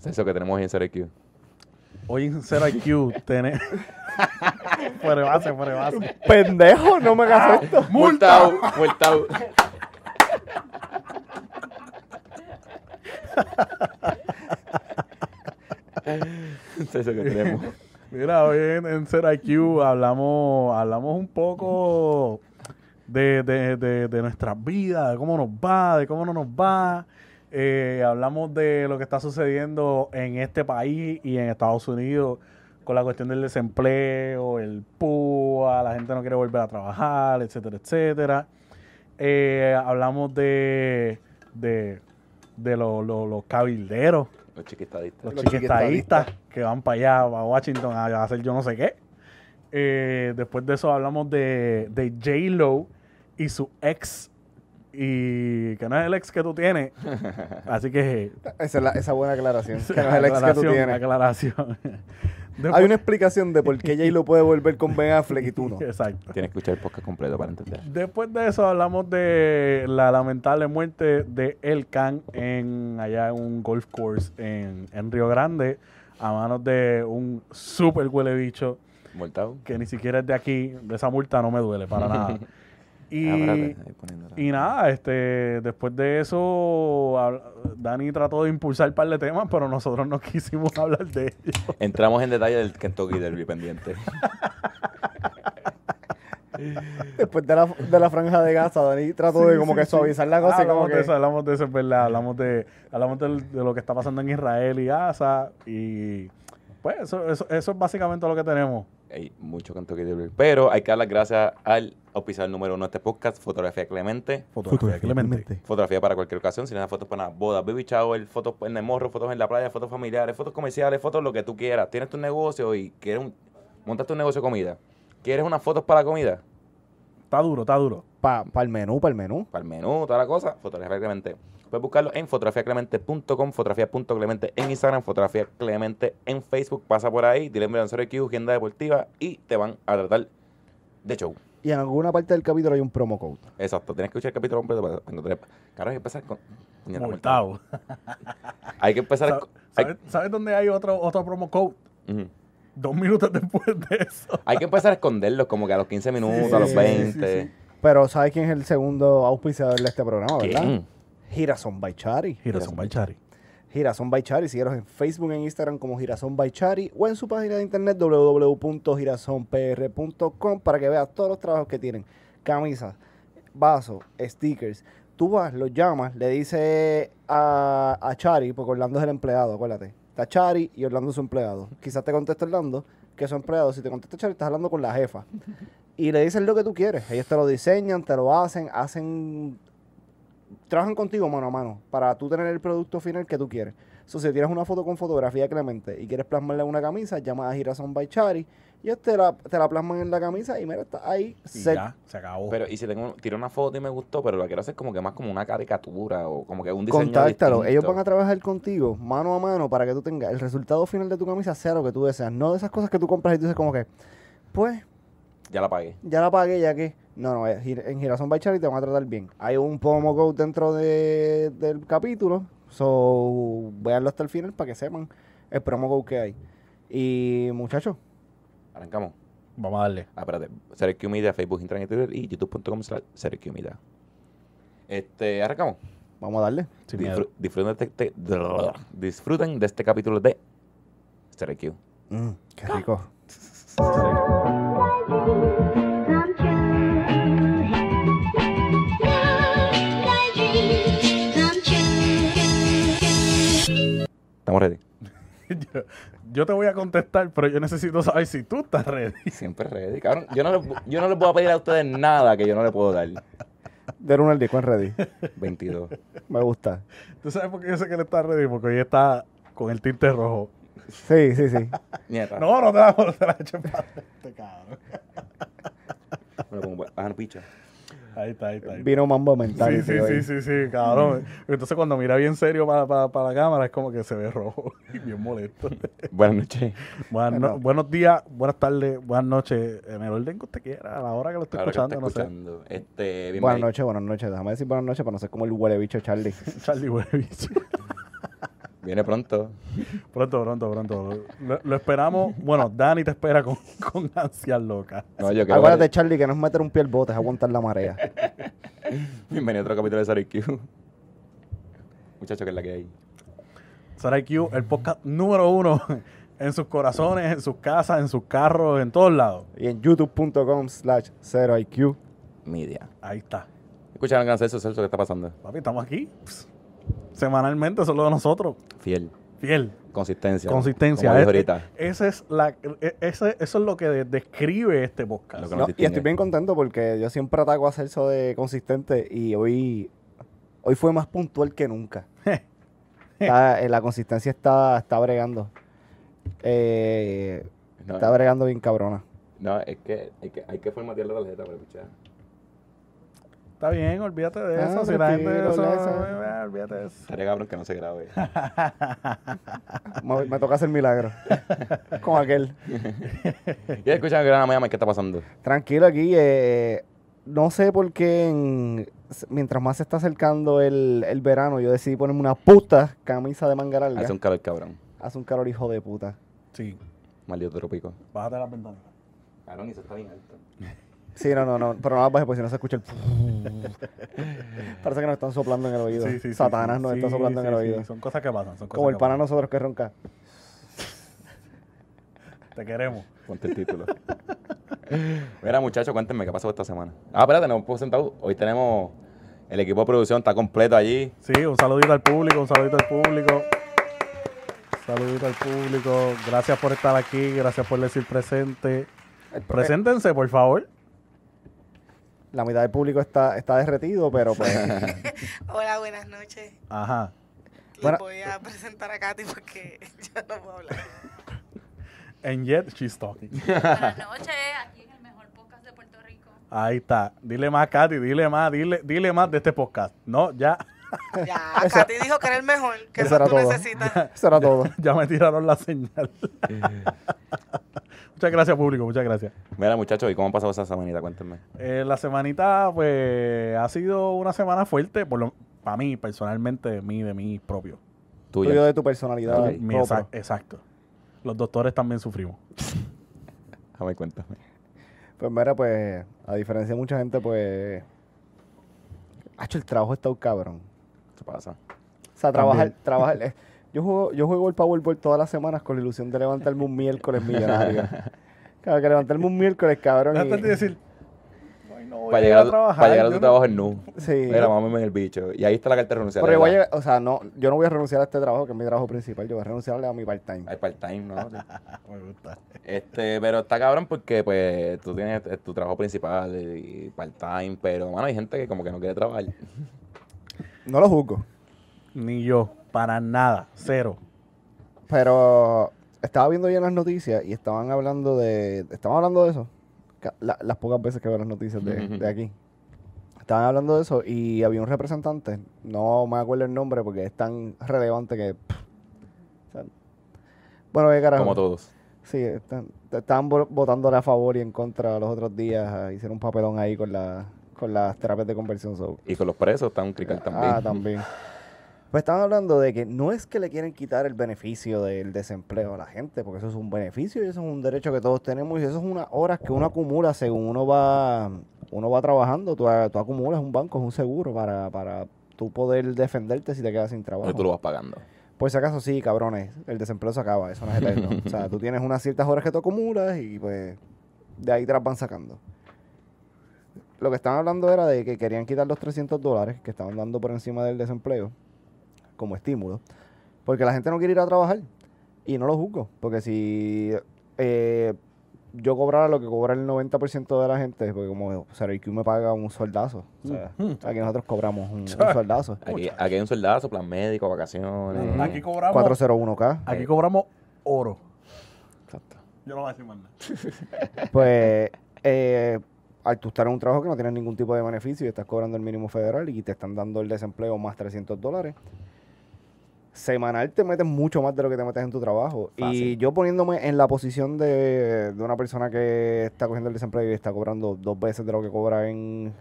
Es eso que tenemos hoy en CRQ. Hoy en IQ tenemos... fuera de base, fuera de base. Pendejo, no me hagas esto. Multado, multado. Es eso que tenemos. Mira, hoy en, en IQ hablamos, hablamos un poco de, de, de, de nuestras vidas, de cómo nos va, de cómo no nos va. Eh, hablamos de lo que está sucediendo en este país y en Estados Unidos con la cuestión del desempleo, el PUA, la gente no quiere volver a trabajar, etcétera, etcétera. Eh, hablamos de, de, de lo- lo- los cabilderos, Los chiquitaditos. los Los chiquitadistas que van para allá, a Washington, a hacer yo no sé qué. Eh, después de eso hablamos de, de J-Lo y su ex, y que no es el ex que tú tienes. Así que... Esa es la, esa buena aclaración. Que no es el ex que tú aclaración, tienes. aclaración. Después- Hay una explicación de por qué Jay lo puede volver con Ben Affleck y tú no. Exacto. Tienes que escuchar el podcast completo para entender. Después de eso hablamos de la lamentable muerte de El Can en allá en un golf course en, en Río Grande a manos de un super huele bicho Multado. que ni siquiera es de aquí. De esa multa no me duele para nada. Y, Ah, y nada, este, después de eso, Dani trató de impulsar un par de temas, pero nosotros no quisimos hablar de ellos. Entramos en detalle del Kentucky Derby pendiente. Después de la, de la franja de Gaza, Dani trató de Sí, como sí, que sí. suavizar la cosa y como hablamos que... de eso, hablamos de eso, es verdad. Hablamos de, hablamos del- de, lo que está pasando en Israel y Gaza. Y pues eso, eso, eso es básicamente lo que tenemos. Hay mucho Kentucky Derby. Pero hay que dar las gracias al oficial número uno de este podcast, Fotografía Clemente. Fotografía Clemente. Fotografía para cualquier ocasión, si necesitas fotos para una boda, baby shower, fotos en el morro, fotos en la playa, fotos familiares, fotos comerciales, fotos lo que tú quieras. Tienes tu negocio y quieres un, montas tu negocio de comida. ¿Quieres unas fotos para la comida? Está duro, está duro. Para el menú, para el menú. Para el menú, toda la cosa, Fotografía Clemente. Puedes buscarlo en fotografiaclemente.com, fotografía.clemente en Instagram, fotografía Clemente en Facebook. Pasa por ahí, dile en Lanzero Q, agenda deportiva y te van a tratar de show. Y en alguna parte del capítulo hay un promo code. Exacto, tienes que escuchar el capítulo completo para encontrar. Claro, hay que empezar con. Multado. Hay que empezar. ¿Sabes hay, sabes- dónde hay otro, otro promo code? Dos minutos después de eso. Hay que empezar a esconderlos como que a los 15 minutos, Sí, a los sí, 20. sí, sí. Pero ¿sabes quién es el segundo auspiciador de este programa, verdad? Girasón by Chari. Girasón Baichari. Girasón by Chari. Síguenos en Facebook e Instagram como Girasón by Chari o en su página de internet www.girasonpr.com para que veas todos los trabajos que tienen. Camisas, vasos, stickers. Tú vas, los llamas, le dices a, a Chari, porque Orlando es el empleado, acuérdate. Está Chari y Orlando es su empleado. Quizás te conteste Orlando, que es su empleado. Si te contesta Chari, estás hablando con la jefa. Y le dices lo que tú quieres. Ellos te lo diseñan, te lo hacen, hacen trabajan contigo mano a mano para tú tener el producto final que tú quieres. So, si tienes una foto con fotografía de Clemente y quieres plasmarla en una camisa, llama a Girasón by Chari y ellos te la, te la plasman en la camisa y mira, está ahí. Y set. ya, se acabó. Pero, y si tengo, tiro una foto y me gustó, pero la quiero hacer como que más como una caricatura o como que un diseño Contáctalo. distinto. Ellos van a trabajar contigo mano a mano para que tú tengas el resultado final de tu camisa sea lo que tú deseas. No de esas cosas que tú compras y tú dices como que, pues, Ya la pagué. ya la pagué, ya que. No, no, eh, en Girasón by Chari te van a tratar bien. Hay un promo code dentro de- del capítulo. So, véanlo hasta el final para que sepan el promo code que hay. Y muchachos, Arrancamos. Vamos a darle. Ah, espérate. Media, Facebook, Instagram y Twitter y youtube.com slash Media. Este, arrancamos. vamos a darle. Disfruten, de este, disfruten de este capítulo de CRQ. Mm, qué rico. ¿Estamos ready? yo, yo te voy a contestar, pero yo necesito saber si tú estás ready. Siempre ready. Cabrón, yo no, les, yo no les voy a pedir a ustedes nada que yo no les puedo dar. Del 1 al 10, ¿cuál ready? 22. Me gusta. ¿Tú sabes por qué yo sé que él está ready? Porque hoy está con el tinte rojo. Sí, sí, sí. Nieta. No, no te la, no te la eches para este cabrón. Lo pongo- ah, picha. Ahí está, ahí está. ahí está. Vino mambo mental. Sí, sí, sí, sí, sí, cabrón. Entonces cuando mira bien serio para, para, para la cámara es como que se ve rojo y bien molesto. Buenas noches. Buenas no- buenos días, buenas tardes, buenas noches, en el orden que usted quiera, a la hora que lo esté que escuchando, no sé. Este. Buenas noches, buenas noches. Déjame decir buenas noches para no ser como el huele bicho Charlie. Charlie Huevich. Viene pronto. Pronto, pronto, pronto. Lo, lo esperamos. Bueno, Dani te espera con, con ansias locas. No, yo creo Acuérdate, que... Charlie, que no es meter un pie al bote, es aguantar la marea. Bienvenido a otro capítulo de Q. Muchachos, que es la que hay. Sarai Q, el podcast número uno en sus corazones, en sus casas, en sus carros, en todos lados. y en youtube.com slash 0IQ. Media. Ahí está. Escucharon el Celso, Celso, ¿qué está pasando? Papi, estamos aquí. Semanalmente, solo de nosotros. Fiel. Fiel. Consistencia. Consistencia. Como Eh, ahorita. eh, esa es la, eh, ese- eso es lo que de- describe este podcast. Lo No, y estoy bien contento porque yo siempre ataco a Celso de consistente y hoy, hoy fue más puntual que nunca. Está- eh, la consistencia está, está bregando. Eh, No, está bregando bien cabrona. no, es que hay que, hay que formatear la tarjeta para escuchar. Está bien, olvídate de Ah, eso. Si la gente. tranquilo, eso, eso. eh, olvídate de eso. Estaría cabrón que no se grabe. Me, me toca hacer milagro. Con aquel. y escuchan que Miami, ¿qué está pasando? Tranquilo aquí. eh, no sé por qué en- mientras más se está acercando el, el verano, yo decidí ponerme una puta camisa de manga larga. Hace un calor cabrón. Hace un calor hijo de puta. Sí, Maldito trópico. bájate las ventanas. Cabrón, y eso está bien alto. Sí, no, no, no. Pero no las bajes porque si no se escucha el... Parece que nos están soplando en el oído. Sí, sí, Satanás sí, nos sí, está soplando en el sí, oído. Son cosas que pasan. Son cosas Como el que pana nosotros que ronca. Te queremos. Ponte el título. Mira, muchachos, cuéntenme qué pasó esta semana. Ah, espérate, no hemos presentado. Hoy tenemos el equipo de producción, está completo allí. Sí, un saludito al público, un saludito al público. Un saludito al público. Gracias por estar aquí, gracias por decir presente. El Preséntense, por favor. La mitad del público está, está derretido, pero pues... Hola, buenas noches. Ajá. Les Bueno. voy a presentar a Katy porque yo no puedo hablar. And yet she's talking. Buenas noches, aquí en el mejor podcast de Puerto Rico. Ahí está. Dile más, Katy, dile más, dile, dile más de este podcast. No, ya, Ya, Katy dijo que era el mejor, que Eso tú todo. necesitas. Eso era todo. ya me tiraron la señal. Muchas gracias, público, muchas gracias. Mira, muchachos, ¿y cómo ha pasado esa semanita? Cuéntenme. Eh, la semanita, pues, ha sido una semana fuerte, por lo, para mí, personalmente, de mí, de mí propio. Tuya. Tuyo de tu personalidad. Mi exa- exacto. Los doctores también sufrimos. Déjame cuéntame. Pues mira, pues, a diferencia de mucha gente, pues... Hacho, el trabajo está un cabrón. ¿Qué pasa? O sea, trabajar, trabajar. Yo juego, yo juego el Powerball todas las semanas con la ilusión de levantarme un miércoles millonario. Claro, que levantarme un miércoles, cabrón. y- Antes de decir, "Ay, no voy Para llegar, a a trabajar. para llegar a tu no- trabajo en nu. Sí. Mira, mámame el bicho. Y ahí está la carta de renunciar. Pero yo voy a llegar- o sea, no, yo no voy a renunciar a este trabajo, que es mi trabajo principal. Yo voy a renunciarle a mi part-time. Hay part-time, ¿no? Me gusta. Este, pero está cabrón porque pues tú tienes eh, tu trabajo principal y part-time, pero mano, hay gente que como que no quiere trabajar. No lo juzgo. Ni yo, para nada, cero. Pero estaba viendo ya en las noticias y estaban hablando de. Estaban hablando de eso. La- las pocas veces que veo las noticias de, aquí. Estaban hablando de eso y había un representante. No me acuerdo el nombre porque es tan relevante que. pff, o sea, bueno, qué carajo. Como todos. Sí, están, estaban vo- votándole a favor y en contra los otros días. ah, Hicieron un papelón ahí con, la, con las terapias de conversión. so, Y con los presos está un crical también. Ah, también. Pues estaban hablando de que no es que le quieren quitar el beneficio del desempleo a la gente, porque eso es un beneficio y eso es un derecho que todos tenemos y eso es unas horas que uno acumula según uno va uno va trabajando. Tú, tú acumulas un banco, es un seguro para, para tú poder defenderte si te quedas sin trabajo. Y tú lo vas pagando. Por si acaso sí, cabrones, el desempleo se acaba, eso no es eterno. o sea, tú tienes unas ciertas horas que tú acumulas y pues de ahí te las van sacando. Lo que estaban hablando era de que querían quitar los 300 dólares que estaban dando por encima del desempleo como estímulo, porque la gente no quiere ir a trabajar y no lo juzgo, porque si eh, yo cobrara lo que cobra el 90% de la gente, porque como o sea, el IQ me paga un soldazo, o sea, aquí nosotros cobramos un, un soldazo. Aquí, aquí hay un soldazo, plan médico, vacaciones. Aquí cobramos, 401k. aquí cobramos oro. Exacto. Yo no voy a decir más nada. Pues, eh, al tú estar en un trabajo que no tienes ningún tipo de beneficio y estás cobrando el mínimo federal y te están dando el desempleo más 300 dólares, semanal te metes mucho más de lo que te metes en tu trabajo. Y Fácil. yo poniéndome en la posición de, de una persona que está cogiendo el desempleo y está cobrando dos veces de lo que cobra en,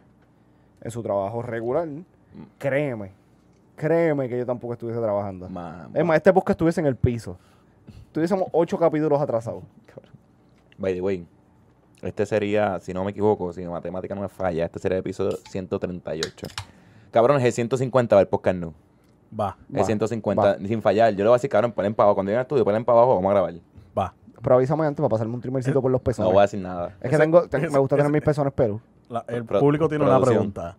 en su trabajo regular, créeme créeme que yo tampoco estuviese trabajando. Man, Es más, este podcast estuviese en el piso. Tuviésemos ocho capítulos atrasados. By the way, este sería, si no me equivoco, si mi matemática no me falla, este sería el episodio 138. Cabrón, es el 150 del podcast no. Va, El Va, 150, va. sin fallar. Yo le voy a decir, cabrón, ponen para abajo. Cuando llegue al estudio, ponen para abajo, vamos a grabar. va. Pero avísame antes para pasarme un trimercito por los pezones. No voy a decir nada. es que Ese- tengo, ese- me gusta tener ese- mis pezones pelos. La- el Pro- público tiene una pregunta.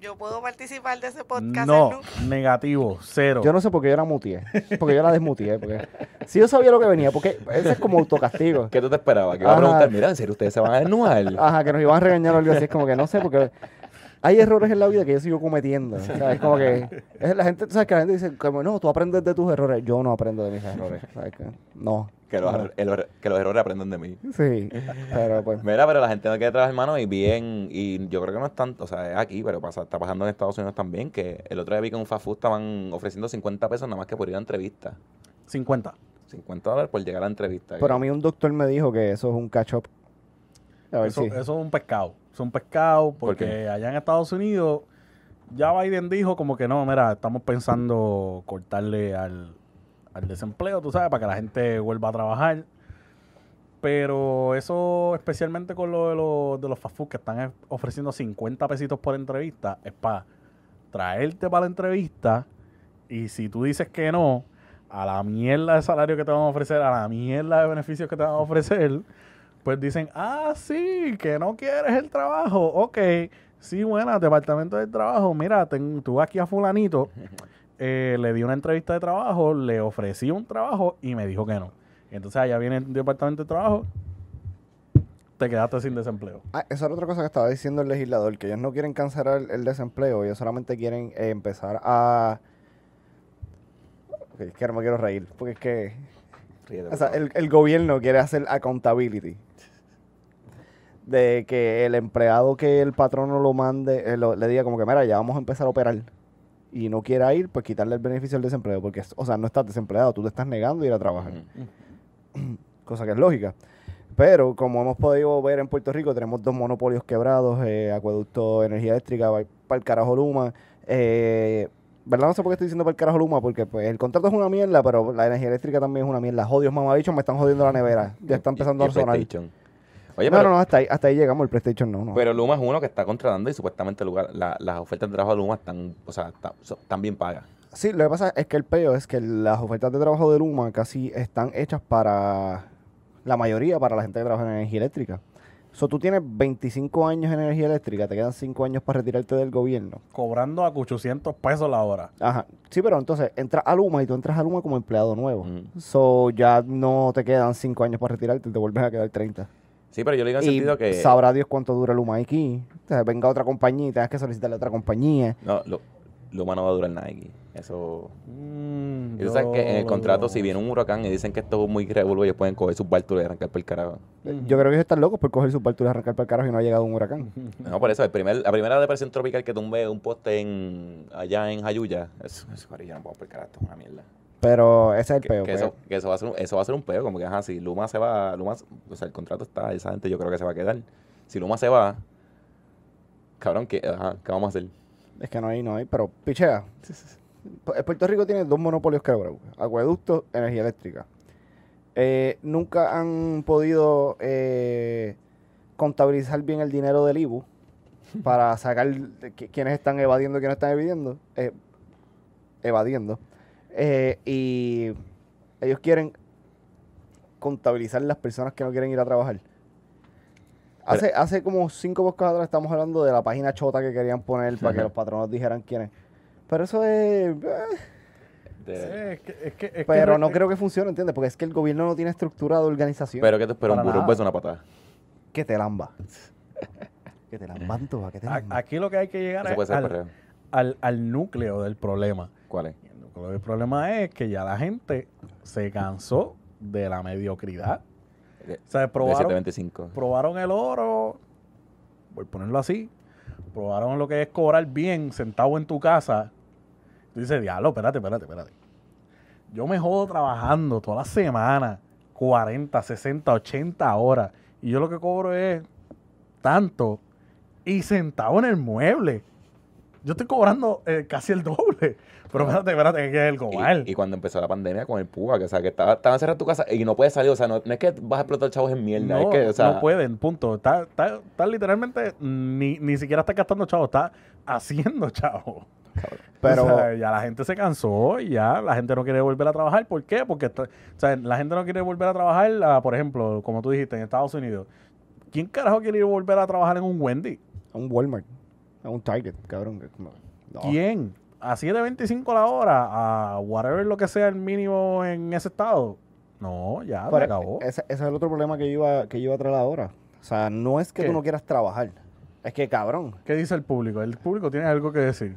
Yo puedo participar de ese podcast. No, negativo, cero. Yo no sé por qué yo la mutié. Porque yo la desmutié. Porque si yo sabía lo que venía, porque ese es como autocastigo. ¿Qué tú te esperabas? Que iba a preguntar, mira, en serio, ustedes se van a desnudar. Ajá, que nos iban a regañar o algo así. Es como que no sé, porque hay errores en la vida que yo sigo cometiendo. O sea, es como que es la gente, sabes que la gente dice, como, no, tú aprendes de tus errores. Yo no aprendo de mis errores. ¿sabes qué? No. Que los, no. el- que los errores aprendan de mí. Sí, pero pues. Mira, pero la gente no quiere trabajar, hermano, y bien, y yo creo que no es tanto, o sea, es aquí, pero pasa, está pasando en Estados Unidos también, que el otro día vi que en un fast food estaban ofreciendo 50 pesos nada más que por ir a la entrevista. 50. 50 dólares por llegar a la entrevista. Pero a mí un doctor me dijo que eso es un catch up. A ver Eso, eso es un pescado. Es un pescado ¿Por porque allá en Estados Unidos ya Biden dijo como que no, mira, estamos pensando cortarle al, al desempleo, tú sabes, para que la gente vuelva a trabajar. Pero eso, especialmente con lo de, los de los fast food que están ofreciendo 50 pesitos por entrevista, es para traerte para la entrevista y si tú dices que no, a la mierda de salario que te van a ofrecer, a la mierda de beneficios que te van a ofrecer, pues dicen, ah, sí, que no quieres el trabajo. Ok, sí, buena, departamento del trabajo. Mira, ten- tú aquí a fulanito, eh, le di una entrevista de trabajo, le ofrecí un trabajo y me dijo que no. Entonces allá viene el departamento de trabajo, te quedaste sin desempleo. Ah, esa era otra cosa que estaba diciendo el legislador, que ellos no quieren cancelar el, desempleo, ellos solamente quieren eh, empezar a... Es que no me quiero reír, porque es que... Ríete, O sea, el, el gobierno quiere hacer accountability. De que el empleado que el patrono lo mande, eh, lo- le diga como que, mira, ya vamos a empezar a operar. Y no quiera ir, pues quitarle el beneficio del desempleo. Porque, o sea, no estás desempleado, tú te estás negando a ir a trabajar. Cosa que es lógica. Pero, como hemos podido ver en Puerto Rico, tenemos dos monopolios quebrados, eh, Acueducto Energía Eléctrica, para el carajo Luma. Eh, ¿Verdad? No sé por qué estoy diciendo para el carajo Luma, porque pues el contrato es una mierda, pero la energía eléctrica también es una mierda. Jodios mamabichos me están jodiendo la nevera. Ya está empezando Y- a sonar. PlayStation. Oye, no, pero, no, no, hasta ahí, hasta ahí llegamos. El PlayStation no, no. pero Luma es uno que está contratando y supuestamente lugar- la- las ofertas de trabajo de Luma están, o sea, están bien pagas. Sí, lo que pasa es que el peo es que las ofertas de trabajo de Luma casi están hechas para la mayoría, para la gente que trabaja en energía eléctrica. So, tú tienes 25 años en energía eléctrica, te quedan 5 años para retirarte del gobierno. Cobrando a 800 pesos la hora. Ajá. Sí, pero entonces entras a Luma y tú entras a Luma como empleado nuevo. Ujú. So, ya no te quedan 5 años para retirarte, te vuelves a quedar 30. Sí, pero yo le digo en Y sentido que... sabrá Dios cuánto dura Luma aquí. Entonces, venga otra compañía y tengas que solicitarle a otra compañía. No, lo, Luma no va a durar nada aquí. Eso... Mm, Y tú sabes que en el yo- contrato, si viene un huracán y dicen que esto es muy revuelo, ellos pueden coger sus bártulos y arrancar por el carajo. Eh, Yo creo que ellos están locos por coger su parto y arrancar para el carajo y no ha llegado un huracán. No, por eso, el primer, la primera depresión tropical que tumbe un poste en, allá en Jayuya, eso, eso, corillo, no puedo por el carajo, esto es una mierda. Pero ese es el peo. que pues. eso, que eso va a ser un, eso va a ser un peo, como que ajá, si Luma se va, Luma, o sea, el contrato está, esa gente yo creo que se va a quedar. Si Luma se va, cabrón, ¿qué, ajá, ¿qué vamos a hacer? Es que no hay, no hay, pero pichea. Pu- Puerto Rico tiene dos monopolios quebrados: acueducto, energía eléctrica. Eh, nunca han podido eh, contabilizar bien el dinero del IBU para sacar de qui- quiénes están evadiendo y quiénes están evadiendo. eh, evadiendo. Eh, y ellos quieren contabilizar las personas que no quieren ir a trabajar. Hace, hace como cinco podcasts atrás estamos hablando de la página chota que querían poner para que los patronos dijeran quiénes. Pero eso es... eh, De- Sí, es que, es que- es pero que- no creo que funcione, ¿entiendes? Porque es que el gobierno no tiene estructura de organización. pero que te espera un Para burro, un beso, una patada. que te lamba. que te lamban toda, que te a- lamban. aquí lo que hay que llegar es al, al- al núcleo del problema. ¿Cuál es? El problema es que ya la gente se cansó de la mediocridad. De, O sea, de probaron, 725. probaron el oro, por ponerlo así, probaron lo que es cobrar bien sentado en tu casa. Tú dices, diablo, espérate, espérate, espérate. Yo me jodo trabajando toda la semana, 40, 60, 80 horas, y yo lo que cobro es tanto, y sentado en el mueble. Yo estoy cobrando eh, casi el doble. Pero espérate, espérate, que es el cobal. Y, y cuando empezó la pandemia con el púa, que, o sea, que estaba, estaba encerrado en tu casa y no puedes salir, o sea, no, no es que vas a explotar chavos en mierda, no, es que, o sea, no pueden, punto. Está, está, está literalmente, ni, ni siquiera está gastando chavo, está haciendo chavo. Pero- O sea, ya la gente se cansó y ya la gente no quiere volver a trabajar. ¿Por qué? Porque o sea, la gente no quiere volver a trabajar, ah, por ejemplo, como tú dijiste, en Estados Unidos. ¿Quién carajo quiere ir a volver a trabajar en un Wendy? A un Walmart. A un Target, cabrón. No. ¿Quién? A 7.25 la hora, a whatever lo que sea el mínimo en ese estado. No, ya, se Pero acabó. Ese, ese es el otro problema que yo iba, que yo iba a traer ahora. O sea, no es que ¿Qué? tú no quieras trabajar. Es que, cabrón. ¿Qué dice el público? El público tiene algo que decir.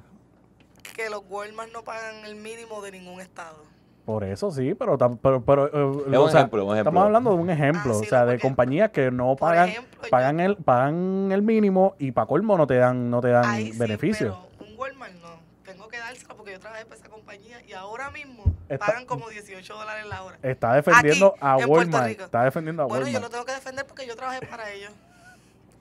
Que los Walmart no pagan el mínimo de ningún estado. Por eso sí, pero, tam- pero, pero eh, Es o un sea, ejemplo, un ejemplo. estamos hablando de un ejemplo, Ah, o sea, de compañías que no pagan ejemplo, yo- pagan el pagan el mínimo y para colmo no te dan no te dan sí, beneficios. pero un Walmart no. Tengo que dársela porque yo trabajé para esa compañía y ahora mismo Está- pagan como 18 dólares la hora. Está defendiendo Aquí, a Walmart, está defendiendo a Bueno, yo lo Walmart. tengo que defender porque yo trabajé para ellos.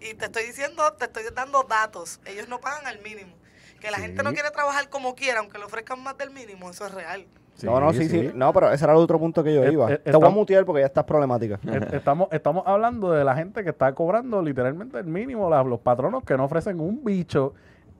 Y te estoy diciendo, te estoy dando datos. Ellos no pagan al mínimo. Que la gente no quiere trabajar como quiera, aunque le ofrezcan más del mínimo, eso es real. No, no, sí, sí, No, pero ese era el otro punto que yo Eh, iba. eh, Te voy a mutear porque ya estás problemática. Eh, Estamos, estamos hablando de la gente que está cobrando literalmente el mínimo, la- los patronos que no ofrecen un bicho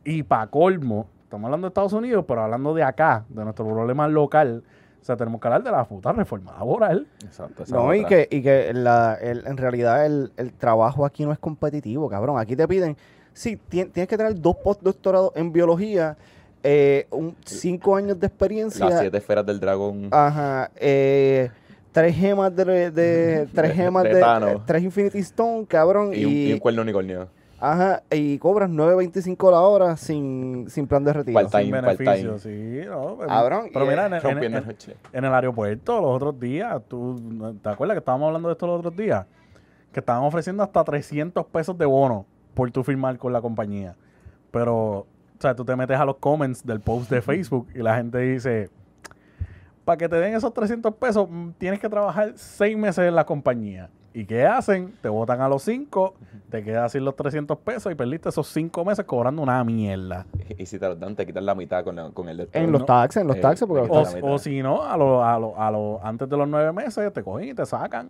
y para colmo, estamos hablando de Estados Unidos, pero hablando de acá, de nuestro problema local, o sea, tenemos que hablar de la puta reforma laboral. Exacto, esa No, y que, y que la, el- en realidad el, el trabajo aquí no es competitivo, cabrón. Aquí te piden, sí, tien- tienes que tener dos postdoctorados en biología, eh, un, cinco años de experiencia. Las siete esferas del dragón. Ajá, eh, tres gemas de, de- tres gemas De de, eh, tres Infinity Stone, cabrón, y, y, un, y un cuerno unicornio. ajá, y cobras 9.25 la hora sin, sin plan de retiro. Part-time. Sin beneficio, sí, no, Cabrón, Pero mira, en, en- en- en el aeropuerto los otros días, ¿tú te acuerdas que estábamos hablando de esto los otros días? Que estaban ofreciendo hasta 300 pesos de bono por tu firmar con la compañía. Pero, o sea, tú te metes a los comments del post de Facebook y la gente dice, para que te den esos 300 pesos, mm, tienes que trabajar seis meses en la compañía. ¿Y qué hacen? Te botan a los cinco, te quedas sin los 300 pesos y perdiste esos cinco meses cobrando una mierda. Y, y si te los dan, te quitan la mitad con, la- con el En los no. taxes, en los Eh, taxes, porque los O, o si no, a lo, a lo, a lo, antes de los nueve meses te cogen y te sacan.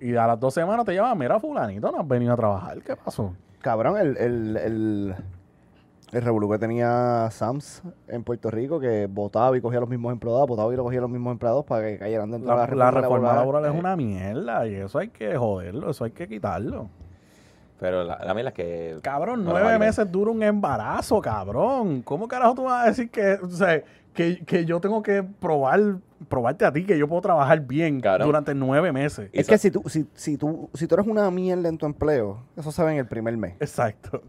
Y a las dos semanas te llaman, mira, fulanito, no has venido a trabajar. ¿Qué pasó? Cabrón, el, el, el, el revolú que tenía Sams en Puerto Rico, que votaba y cogía los mismos empleados, votaba y lo cogía los mismos empleados para que cayeran dentro La, de la la reforma laboral es Eh, una mierda y eso hay que joderlo, eso hay que quitarlo. Pero la, la mierda es que. Cabrón, nueve meses dura un embarazo, cabrón. ¿Cómo carajo tú vas a decir que, o sea, que, que yo tengo que probar, probarte a ti que yo puedo trabajar bien Cabrón. durante nueve meses? Es que si tú, si, si, tú, si tú eres una mierda en tu empleo, eso se ve en el primer mes. Exacto.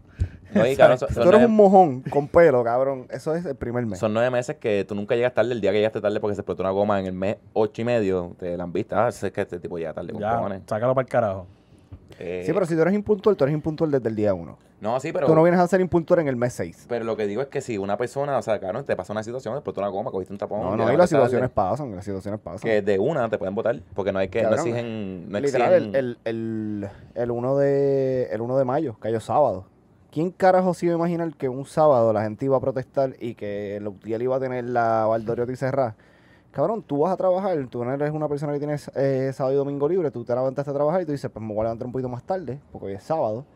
No, y, cabrón, son, Si son tú eres nueve, un mojón con pelo, cabrón, eso es el primer mes. son nueve meses que tú nunca llegas tarde. El día que llegaste tarde porque se explotó una goma en el mes ocho y medio, te la han visto. Ah, es que este tipo llega tarde con Ya, cojones. sácalo para el carajo. Eh, Sí, pero si tú eres impuntual, tú eres impuntual desde el día uno. No, sí, pero. Tú no vienes a ser impuntual en el mes 6. Pero lo que digo es que si una persona, o sea, cabrón, te pasa una situación, explotó una goma, cogiste un tapón. No, no, y las situaciones pasan, las situaciones pasan. Que de una te pueden votar, porque no hay que, no Cabrón, exigen, no Literal, exigen. el, el, el, el 1 de, el 1 de mayo, cayó sábado. ¿Quién carajo se iba a imaginar que un sábado la gente iba a protestar y que el UTIEL iba a tener la Valdoriotti cerrada? Cabrón, tú vas a trabajar, tú no eres una persona que tienes eh, sábado y domingo libre, tú te levantaste a trabajar y tú dices, pues me voy a levantar un poquito más tarde, porque hoy es sábado.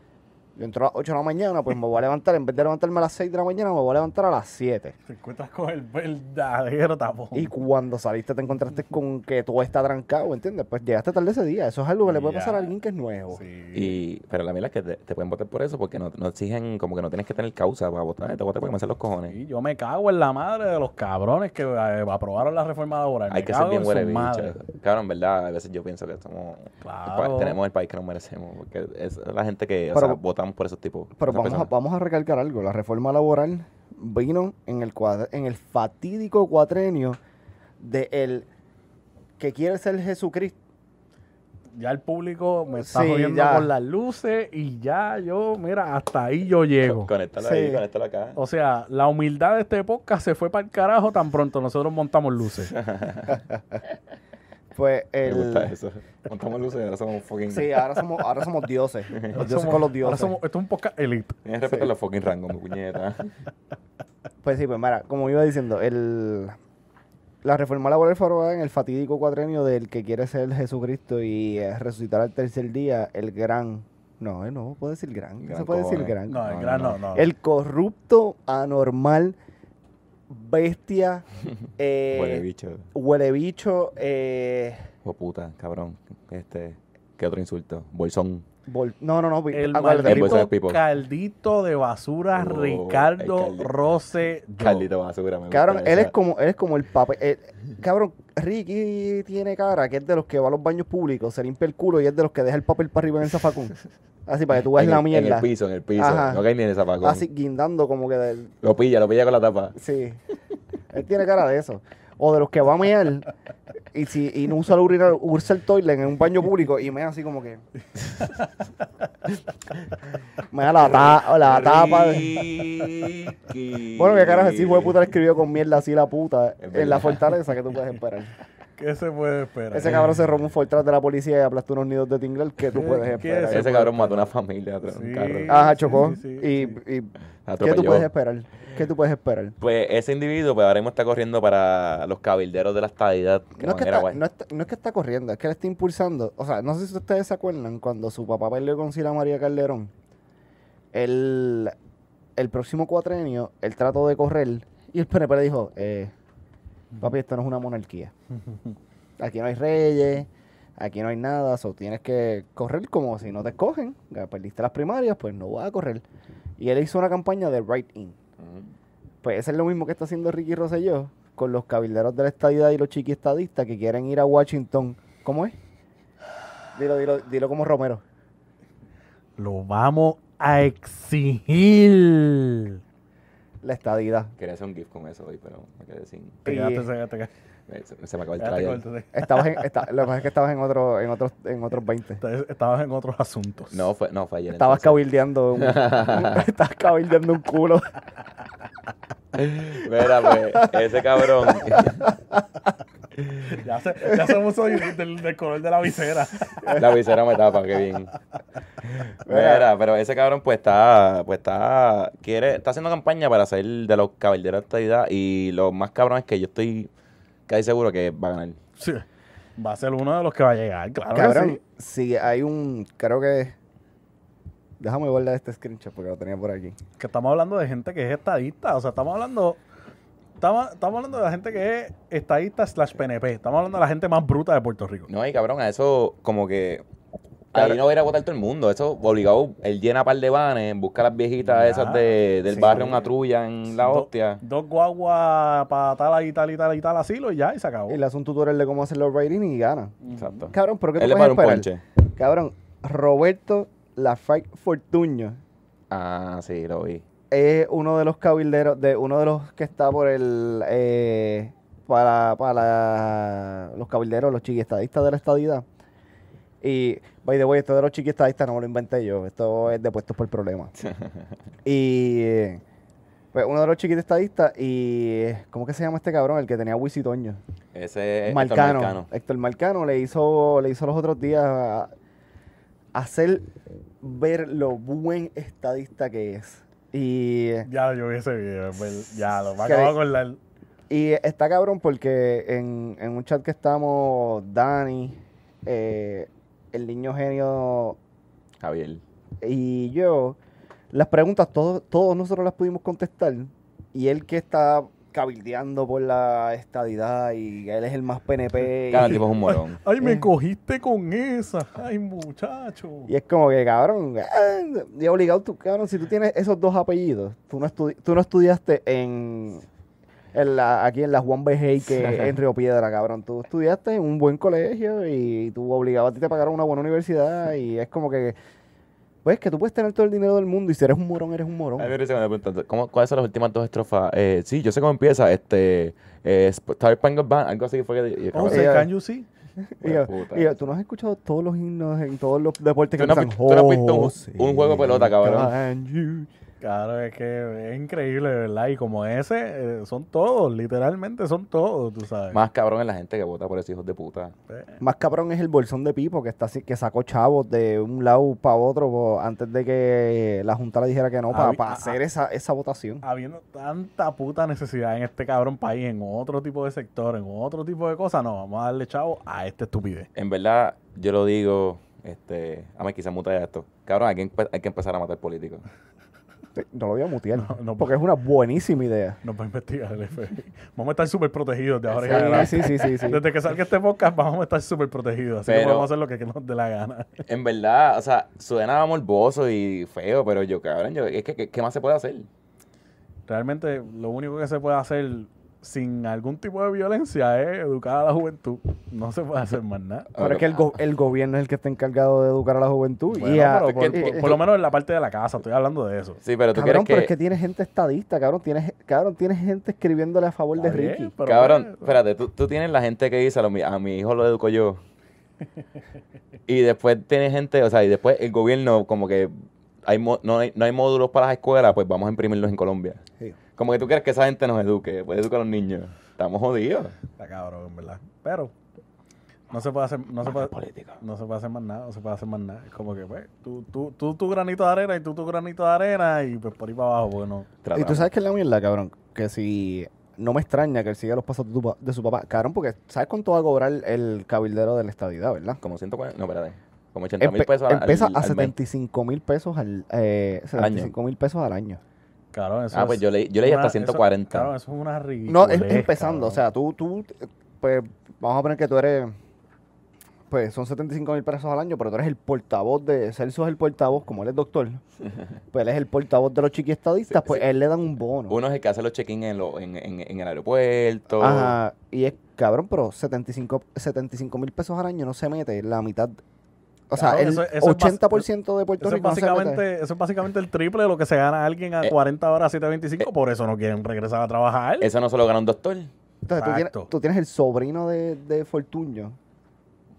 Yo entro a las 8 de la mañana, pues me voy a levantar, en vez de levantarme a las 6 de la mañana, me voy a levantar a las 7. Te encuentras con el verdadero tapón. Y cuando saliste te encontraste con que todo está trancado, ¿entiendes? Pues llegaste tarde ese día. Eso es algo que le puede pasar a alguien que es nuevo. Sí. Y, pero la mierda es que te, te pueden votar por eso, porque no, no exigen, como que no tienes que tener causa para votar, te votan porque me hacen los cojones. Sí, yo me cago en la madre de los cabrones que eh, aprobaron la reforma laboral. Hay Me que ser bien en huele bicho. Cabrón, en verdad, a veces yo pienso que somos el Claro. tenemos el país que nos merecemos, porque es la gente que, o Pero- sea, votamos por esos tipos. Pero vamos a, vamos a recalcar algo. La reforma laboral vino en el, cuadra- en el fatídico cuatrenio de el que quiere ser Jesucristo. Ya el público me está Sí, jodiendo ya. con las luces y ya yo, mira, hasta ahí yo llego. Conéctalo Sí. ahí, conéctalo acá. O sea, la humildad de este podcast se fue para el carajo tan pronto nosotros montamos luces. Pues Me gusta el... eso. Montamos luces y ahora somos fucking... Sí, ahora somos, ahora somos dioses. Los dioses Somos- con los ahora dioses. somos- esto es un podcast elite. Tienes respeto a los fucking rangos, mi puñeta. Pues sí, pues mira, como iba diciendo, el, la reforma laboral fue aprobada en el fatídico cuatrenio del que quiere ser Jesucristo y eh, resucitar al tercer día, el gran... No, eh, no puedo decir gran, no Gran se puede decir gran. No, el No, gran no, no, no. El corrupto, anormal, bestia, eh, Huele bicho. huele bicho, eh, O puta, cabrón. Este, ¿qué otro insulto? Bolsón. vol- no, no, no, El de maldito Pipo. caldito de basura Oh, Ricardo. Rose. Caldito basura, me gusta Cabrón, él es como, él es como el papel. eh, cabrón, Ricky tiene cara que es de los que va a los baños públicos, se limpia el culo y es de los que deja el papel para arriba en el zafacón. Así para que tú veas en la el, mierda. En el piso, en el piso. Ajá. No cae ni en el. Así guindando como que del. Lo pilla, lo pilla con la tapa. Sí. él tiene cara de eso. O de los que va a mear y si y no usa el urinal, usa el toilet en un baño público y mea así como que. mea la, ta- la tapa. Ricky. Bueno, que carajo, hijo de puta le escribió con mierda así la puta en la fortaleza que tú puedes esperar. ¿Qué se puede esperar? Ese cabrón se robó un Fortran de la policía y aplastó unos nidos de tinglel que tú ¿Qué- puedes qué esperar. es Ese cabrón mató a una familia atrás de un Sí. carro. Ajá, chocó. Sí, sí, y, sí. y ¿qué tú puedes esperar? ¿Qué tú puedes esperar? Pues ese individuo, pues ahora mismo está corriendo para los cabilderos de la estadidad. que No es, que manera está, guay. no, está- no es que está corriendo, es que él está impulsando. O sea, no sé si ustedes se acuerdan cuando su papá peleó con Sila María Calderón. El, el próximo cuatrenio, él trató de correr y el PNP le dijo: eh, Papi, esto no es una monarquía. Aquí no hay reyes, aquí no hay nada, so tienes que correr como si no te escogen. Ya Perdiste las primarias, pues no vas a correr. Y él hizo una campaña de Right In. Pues eso es lo mismo que está haciendo Ricky Rosselló con los cabilderos de la estadidad y los chiquiestadistas que quieren ir a Washington. ¿Cómo es? Dilo, dilo, dilo como Romero. Lo vamos a exigir. La estadidad. Quería hacer un GIF con eso hoy, pero me quedé sin. Te quedaste, se, te, quedaste- Se, se me acabó el te- Estabas en, esta- lo que pasa es que estabas en, otro, en, otros, en otros 20. te- Estabas en otros asuntos. No, fue, no, fue ayer. Estabas entonces. cabildeando un, estabas cabildeando un culo. Mira, pues, ese cabrón. Ya se, ya puso del, del- color de la visera. La visera me tapa, qué bien. Mira, pero ese cabrón pues está, pues está, quiere, está haciendo campaña para ser de los caballeros de estadidad y lo más cabrón es que yo estoy casi seguro que va a ganar. Sí. Va a ser uno de los que va a llegar, claro. que Cabrón, sí. si hay un, creo que... Déjame guardar este screenshot porque lo tenía por aquí. Que estamos hablando de gente que es estadista. O sea, estamos hablando. Estamos, estamos hablando de la gente que es estadista slash PNP. Estamos hablando de la gente más bruta de Puerto Rico. No, y cabrón, a eso como que ahí no va a ir a votar todo el mundo. Eso obligado, él llena par de vanes, busca las viejitas Ya, esas de, del sí. barrio una trulla en la Do- hostia. Dos guaguas para tal y tal y tal y tal asilo y ya, y se acabó. Y le hace un tutorial de cómo hacer los ratings y gana. Exacto. Cabrón, pero ¿qué tú Él le puedes para un esperar? ponche. Cabrón, Roberto Lafayette Fortuño Ah, sí, lo vi. Es uno de los cabilderos, de uno de los que está por el eh, para, para los cabilderos, los chiquiestadistas de la estadidad. Y, by the way, esto de los chiquiestadistas no me lo inventé yo, esto es de puestos por problemas. y eh, pues uno de los chiquiestadistas y ¿cómo que se llama este cabrón? El que tenía Wisi Toño. Ese es Marcano. Marcano. Héctor Marcano le hizo, le hizo los otros días a- hacer ver lo buen estadista que es. Y, Ya yo vi ese video, ya lo me acabo de acordar. y está cabrón porque en, en un chat que estamos, Dani, eh, el niño genio Javier. y yo, las preguntas todos, todos nosotros las pudimos contestar. Y él que está cabildeando por la estadidad y él es el más PNP. Cada y- tipo es un morón. Ay, me Eh. cogiste con esa. Ay, muchacho. Y es como que, cabrón, ah, y obligado tú, cabrón, si tú tienes esos dos apellidos, tú no, estudi- tú no estudiaste en, en la, aquí en la Juan B. Hay, que en Río Piedra, cabrón. Tú estudiaste en un buen colegio y tú obligado a ti te pagaron una buena universidad y es como que, pues, que tú puedes tener todo el dinero del mundo y si eres un morón, eres un morón. A mí me que me preguntan, ¿cómo- ¿cuáles son las últimas dos estrofas? Eh, sí, yo sé cómo empieza. Este, eh, Star Spangled Band, algo así fue que... Oh, ya. can you see? Y yo, puta. y yo, tú no has escuchado todos los himnos en todos los deportes que no visto- tú no has visto un- "Oh, un juego de pelota, cabrón". Can you-" Claro, es que es increíble, ¿verdad? Y como ese, eh, son todos, literalmente son todos, tú sabes. Más cabrón es la gente que vota por esos hijos de puta. Más cabrón es el bolsón de Pipo que está así, que sacó chavos de un lado para otro po, antes de que la Junta le dijera que no, para hacer esa, esa votación. Habiendo tanta puta necesidad en este cabrón país, en otro tipo de sector, en otro tipo de cosas, no, vamos a darle chavo a esta estupidez. En verdad, yo lo digo, este, a mí quizá muta esto. Cabrón, hay que, hay que empezar a matar políticos. No lo voy a mutear, No, no, porque es una buenísima idea. Nos va a investigar el FBI. Vamos a estar súper protegidos de ahora en Sí, adelante. sí, sí, sí, sí. Desde que salga este podcast vamos a estar súper protegidos. Así que Pero- podemos hacer lo que nos dé la gana. En verdad, o sea, suena morboso y feo, pero yo, cabrón, yo, es que, ¿qué, qué más se puede hacer? Realmente lo único que se puede hacer sin algún tipo de violencia es educar a la juventud. No se puede hacer más nada. Pero es que el, go- el gobierno es el que está encargado de educar a la juventud. y a- pero por, lo menos en la parte de la casa, estoy hablando de eso. Sí, pero tú Cabrón, pero quieres es que... que tiene gente estadista, cabrón. Tienes, cabrón, tienes gente escribiéndole a favor de bien, Ricky. pero Cabrón, espérate, tú, tú tienes la gente que dice, a, lo mi- a mi hijo lo educo yo. y después tienes gente, o sea, y después el gobierno como que hay mo- no, hay, no hay módulos para las escuelas, pues vamos a imprimirlos en Colombia. Sí. Como que tú quieres que esa gente nos eduque, pues educa a los niños. Estamos jodidos. Está cabrón, en verdad. Pero no se puede hacer, no se puede, político. no se puede hacer más nada, no se puede hacer más nada. Es como que, pues, tú, tú, tú tu granito de arena y tú tu granito de arena y pues por ahí para abajo, bueno. Y tú sabes que es la mierda, cabrón. Que si no me extraña que él siga los pasos de, tu pa- de su papá. Cabrón, porque ¿sabes cuánto va a cobrar el cabildero de la estadidad, verdad? Como 140, no, espérate. Como 80 mil pesos al- empieza al- a al mes. 75 mil pesos al, eh, 75 mil pesos al año. Cabrón, eso Ah, es pues yo leí, yo leí hasta una- 140. Eso, cabrón, eso es una No, ridícula. es empezando. O sea, tú, tú, pues, vamos a poner que tú eres, pues, son 75 mil pesos al año, pero tú eres el portavoz de, Celso es el portavoz, como él es doctor, pues él es el portavoz de los chiquiestadistas, Sí, pues sí. él le dan un bono. Uno es el que hace los check-in en, lo- en, en, en el aeropuerto. Ajá, y es cabrón, pero 75 mil pesos al año no se mete la mitad. O sea, el eso- eso es bas- 80% de Puerto Eso es, Rico no se mete. básicamente, eso es básicamente el triple de lo que se gana alguien a Eh, 40 horas, 7.25. por eso no quieren regresar a trabajar. Eso no se lo gana un doctor. Entonces, tú tienes, Exacto. tú tienes el sobrino de, de Fortuño,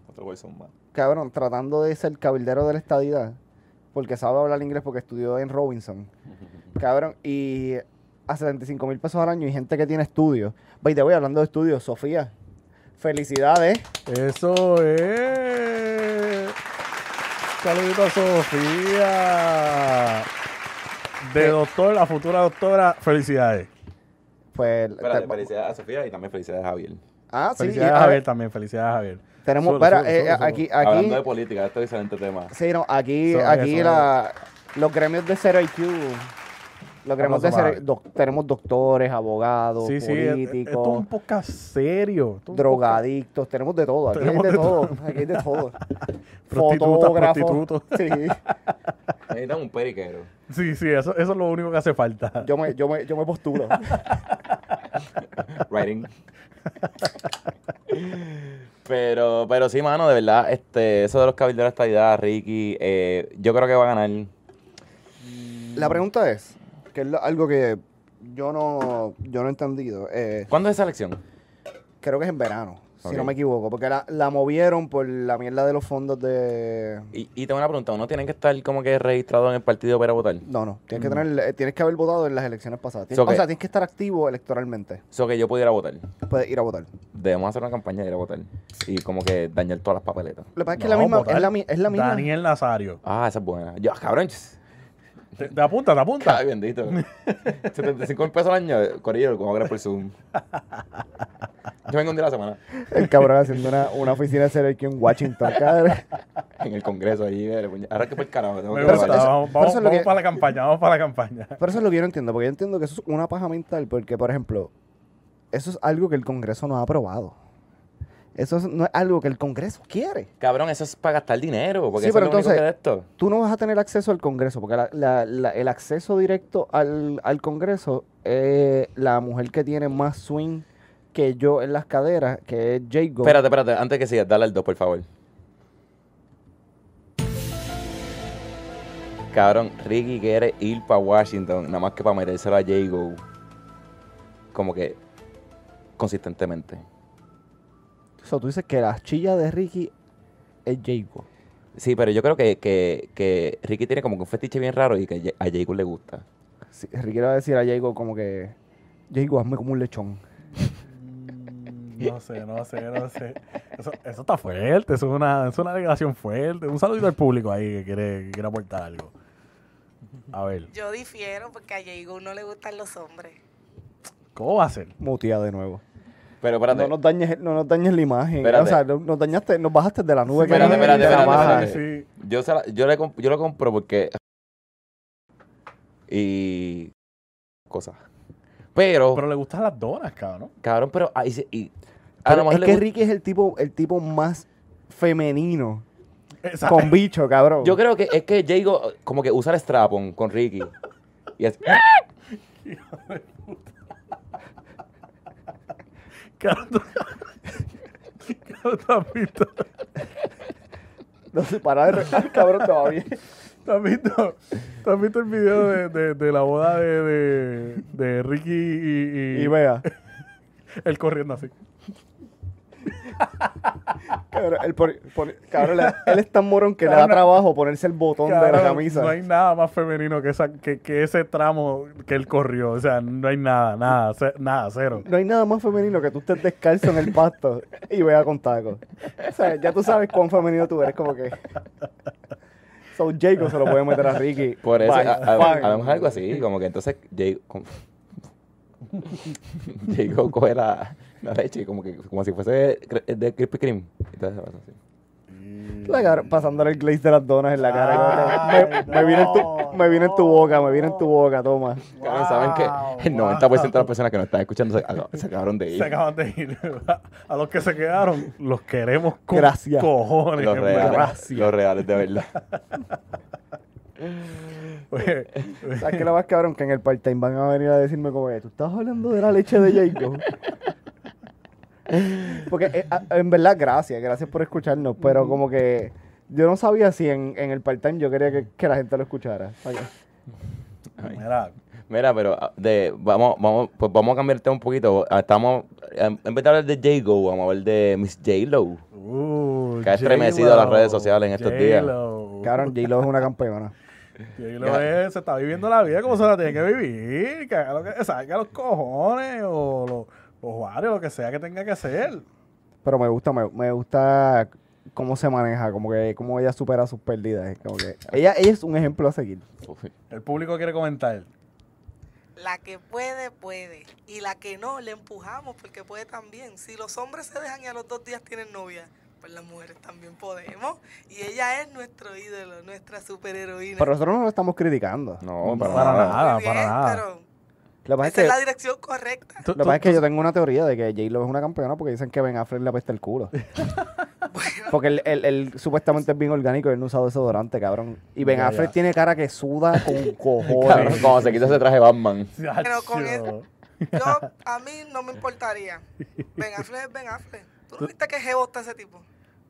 Otro bolsón más. cabrón, tratando de ser cabildero de la estadidad, porque sabe hablar inglés porque estudió en Robinson, cabrón, y a 75 mil pesos al año y gente que tiene estudios. By the way, hablando de estudios, Sofía, felicidades. Eso es. Saludito a Sofía. De doctor, la futura doctora, felicidades. Pues, Espérate, te- felicidades a Sofía y también felicidades a Javier. ah, sí, y, Felicidades a a ver, Javier también, felicidades a Javier. tenemos, Sube, espera, sube, eh, sube, sube. aquí, Hablando aquí, de política, esto es excelente tema. sí, no, aquí, Eso es, aquí eso la, los gremios de Zero IQ, los gremios de para- doc- tenemos doctores, abogados, Sí, sí, es- es- esto es un políticos, podcast serio. un drogadictos, tenemos de todo, aquí Tenemos hay de de todo, aquí hay de todo. Prostitutas, Fotógrafos, prostitutos. sí, Necesitan un periquero. Sí, sí, eso, eso es lo único que hace falta. yo me, yo me, yo me postulo. Writing. pero, pero sí, mano, de verdad, este, eso de los cabilderos de estadidad, Ricky, eh, yo creo que va a ganar. La pregunta es, que es lo- algo que yo no, yo no he entendido, eh, ¿Cuándo es esa elección? creo que es en verano, Ok. si no me equivoco, porque la, la movieron por la mierda de los fondos de... Y, y tengo una pregunta, ¿uno tiene que estar como que registrado en el partido para votar? No, no, tienes que tener, eh, tienes que haber votado en las elecciones pasadas. Tienes- So que- O sea, tienes que estar activo electoralmente. Eso que yo pudiera votar. Puedes ir a votar. Debemos hacer una campaña de ir a votar. Y como que dañar todas las papeletas. Lo que pasa es que No, la misma, votar es la, mi- es la misma. Daniel Nazario. Ah, esa es buena. Yo, cabrón. Te, te apunta, te apunta. Ay, bendito. 75 mil pesos al año, Corillo, como grabar por Zoom. Yo vengo un día a la semana El cabrón haciendo una, una oficina de ser aquí en Washington, cabrón. en el congreso allí. Ahora que por el carajo. tengo que gusta, vamos, vamos, vamos que- para la campaña, vamos para la campaña. Pero eso es lo que yo no entiendo, porque yo entiendo que eso es una paja mental, porque, por ejemplo, eso es algo que el Congreso no ha aprobado. Eso es- no es algo que el Congreso quiere. Cabrón, eso es para gastar dinero. Porque Sí, eso pero es lo único entonces- que de esto. Tú no vas a tener acceso al Congreso, porque la- la- la- el acceso directo al, al Congreso es la mujer que tiene más swing que yo en las caderas, que es Jago. Espérate, espérate, antes que sigas, dale al 2, por favor. Cabrón, Ricky quiere ir para Washington, nada más que para metérselo a Jago. Como que consistentemente. O sea, tú dices que la chilla de Ricky es Jago. Sí, pero yo creo que, que, que Ricky tiene como que un fetiche bien raro y que a Jago le gusta. Sí, Ricky le va a decir a Jago como que, Jago, hazme como un lechón. No sé, no sé, no sé. Eso, eso está fuerte, eso es una, es una alegación fuerte. Un saludito al público ahí que quiere, que quiere aportar algo. A ver, Yo difiero porque a Jago no le gustan los hombres. ¿cómo va a ser? Mutea de nuevo. Pero espérate. No nos dañes, no nos dañes la imagen. Espérate. O sea, no- nos dañaste, nos bajaste de la nube que Espérate, espérate, espérate, espérate. Sí. Yo, se la- yo, le comp- yo lo compro porque. Y. Cosas. Pero, Pero le gustan las donas, cabrón. cabrón, pero. ahí se- y, a Pero es que Ricky es el tipo, el tipo más femenino. Exacto. Con bicho, cabrón. Yo creo que es que Jago, como que usa el strapon con Ricky. Y es. Cabrón, tú- Cabrón, ¿tú has visto? No sé, para de re- Ay, cabrón, todavía. ¿Tú has visto, tú has visto el video de, de, de la boda de, de, de Ricky y, y, Y él corriendo así? Cabrón, él, cabrón, es tan morón que le da trabajo ponerse el botón de la camisa. No hay nada más femenino que, esa, que, que ese tramo que él corrió. O sea, no hay nada, nada, nada, cero. No hay nada más femenino que tú estés descalzo en el pasto y vea con tacos. O sea, ya tú sabes cuán femenino tú eres, como que. So, Jacob se lo puede meter a Ricky. Por eso, mejor algo así, como que entonces Jago, como- Jago coge la, la leche como que como si fuese cre- de Krispy Kreme. Entonces se pasa así. La cara- pasándole el glaze de las donas en la cara. Ay, me, me viene en tu, me viene en tu boca, me viene en tu boca, toma. Cabrón, saben que el 90% de las personas que nos están escuchando se, se acabaron de Se ir. acaban de ir. A los que se quedaron, los queremos con Gracias. cojones. Los reales, verdad. los reales, de verdad. Oye, ¿Sabes qué lo más cabrón? Que en el part-time van a venir a decirme como que tú estás hablando de la leche de Jacob. Porque eh, en verdad, gracias, gracias por escucharnos. Pero como que yo no sabía si en, en el part-time yo quería que, que la gente lo escuchara. Mira, Mira, pero ah, de, vamos, vamos, pues vamos a cambiar el tema un poquito. Ah, Estamos, en en vez de hablar de Jago, vamos a hablar de Miss J-Lo. uh, Que ha estremecido las redes sociales en estos días. Cabrón, J-Lo es una campeona. J-Lo es- se está viviendo la vida como se la tiene que vivir. Que haga lo que saque a los cojones o los, lo que sea que tenga que hacer. Pero me gusta, me, me gusta cómo se maneja, como que cómo ella supera sus pérdidas. Como que ella, ella es un ejemplo a seguir. El público quiere comentar. La que puede, puede. Y la que no, le empujamos porque puede también. Si los hombres se dejan y a los dos días tienen novia, pues las mujeres también podemos. Y ella es nuestro ídolo, nuestra superheroína. Pero nosotros no lo estamos criticando. No, para, Para nada. nada. Muy bien, para nada. pero Lo que es esa es que, la dirección correcta. Tú- lo que, pasa es que tú- yo tengo una teoría de que J-Lo es una campeona porque dicen que Ben Affleck le apesta el culo. Porque él, él- él supuestamente es bien orgánico y él no usa desodorante, cabrón. Y Ben Ya, Affleck ya. tiene cara que suda con Cabrón, cojones. cuando se quita ese traje Batman. Pero con Yacho. Yo, a mí no me importaría. Ben Affleck es Ben Affleck. ¿Tú no viste que jevo está ese tipo?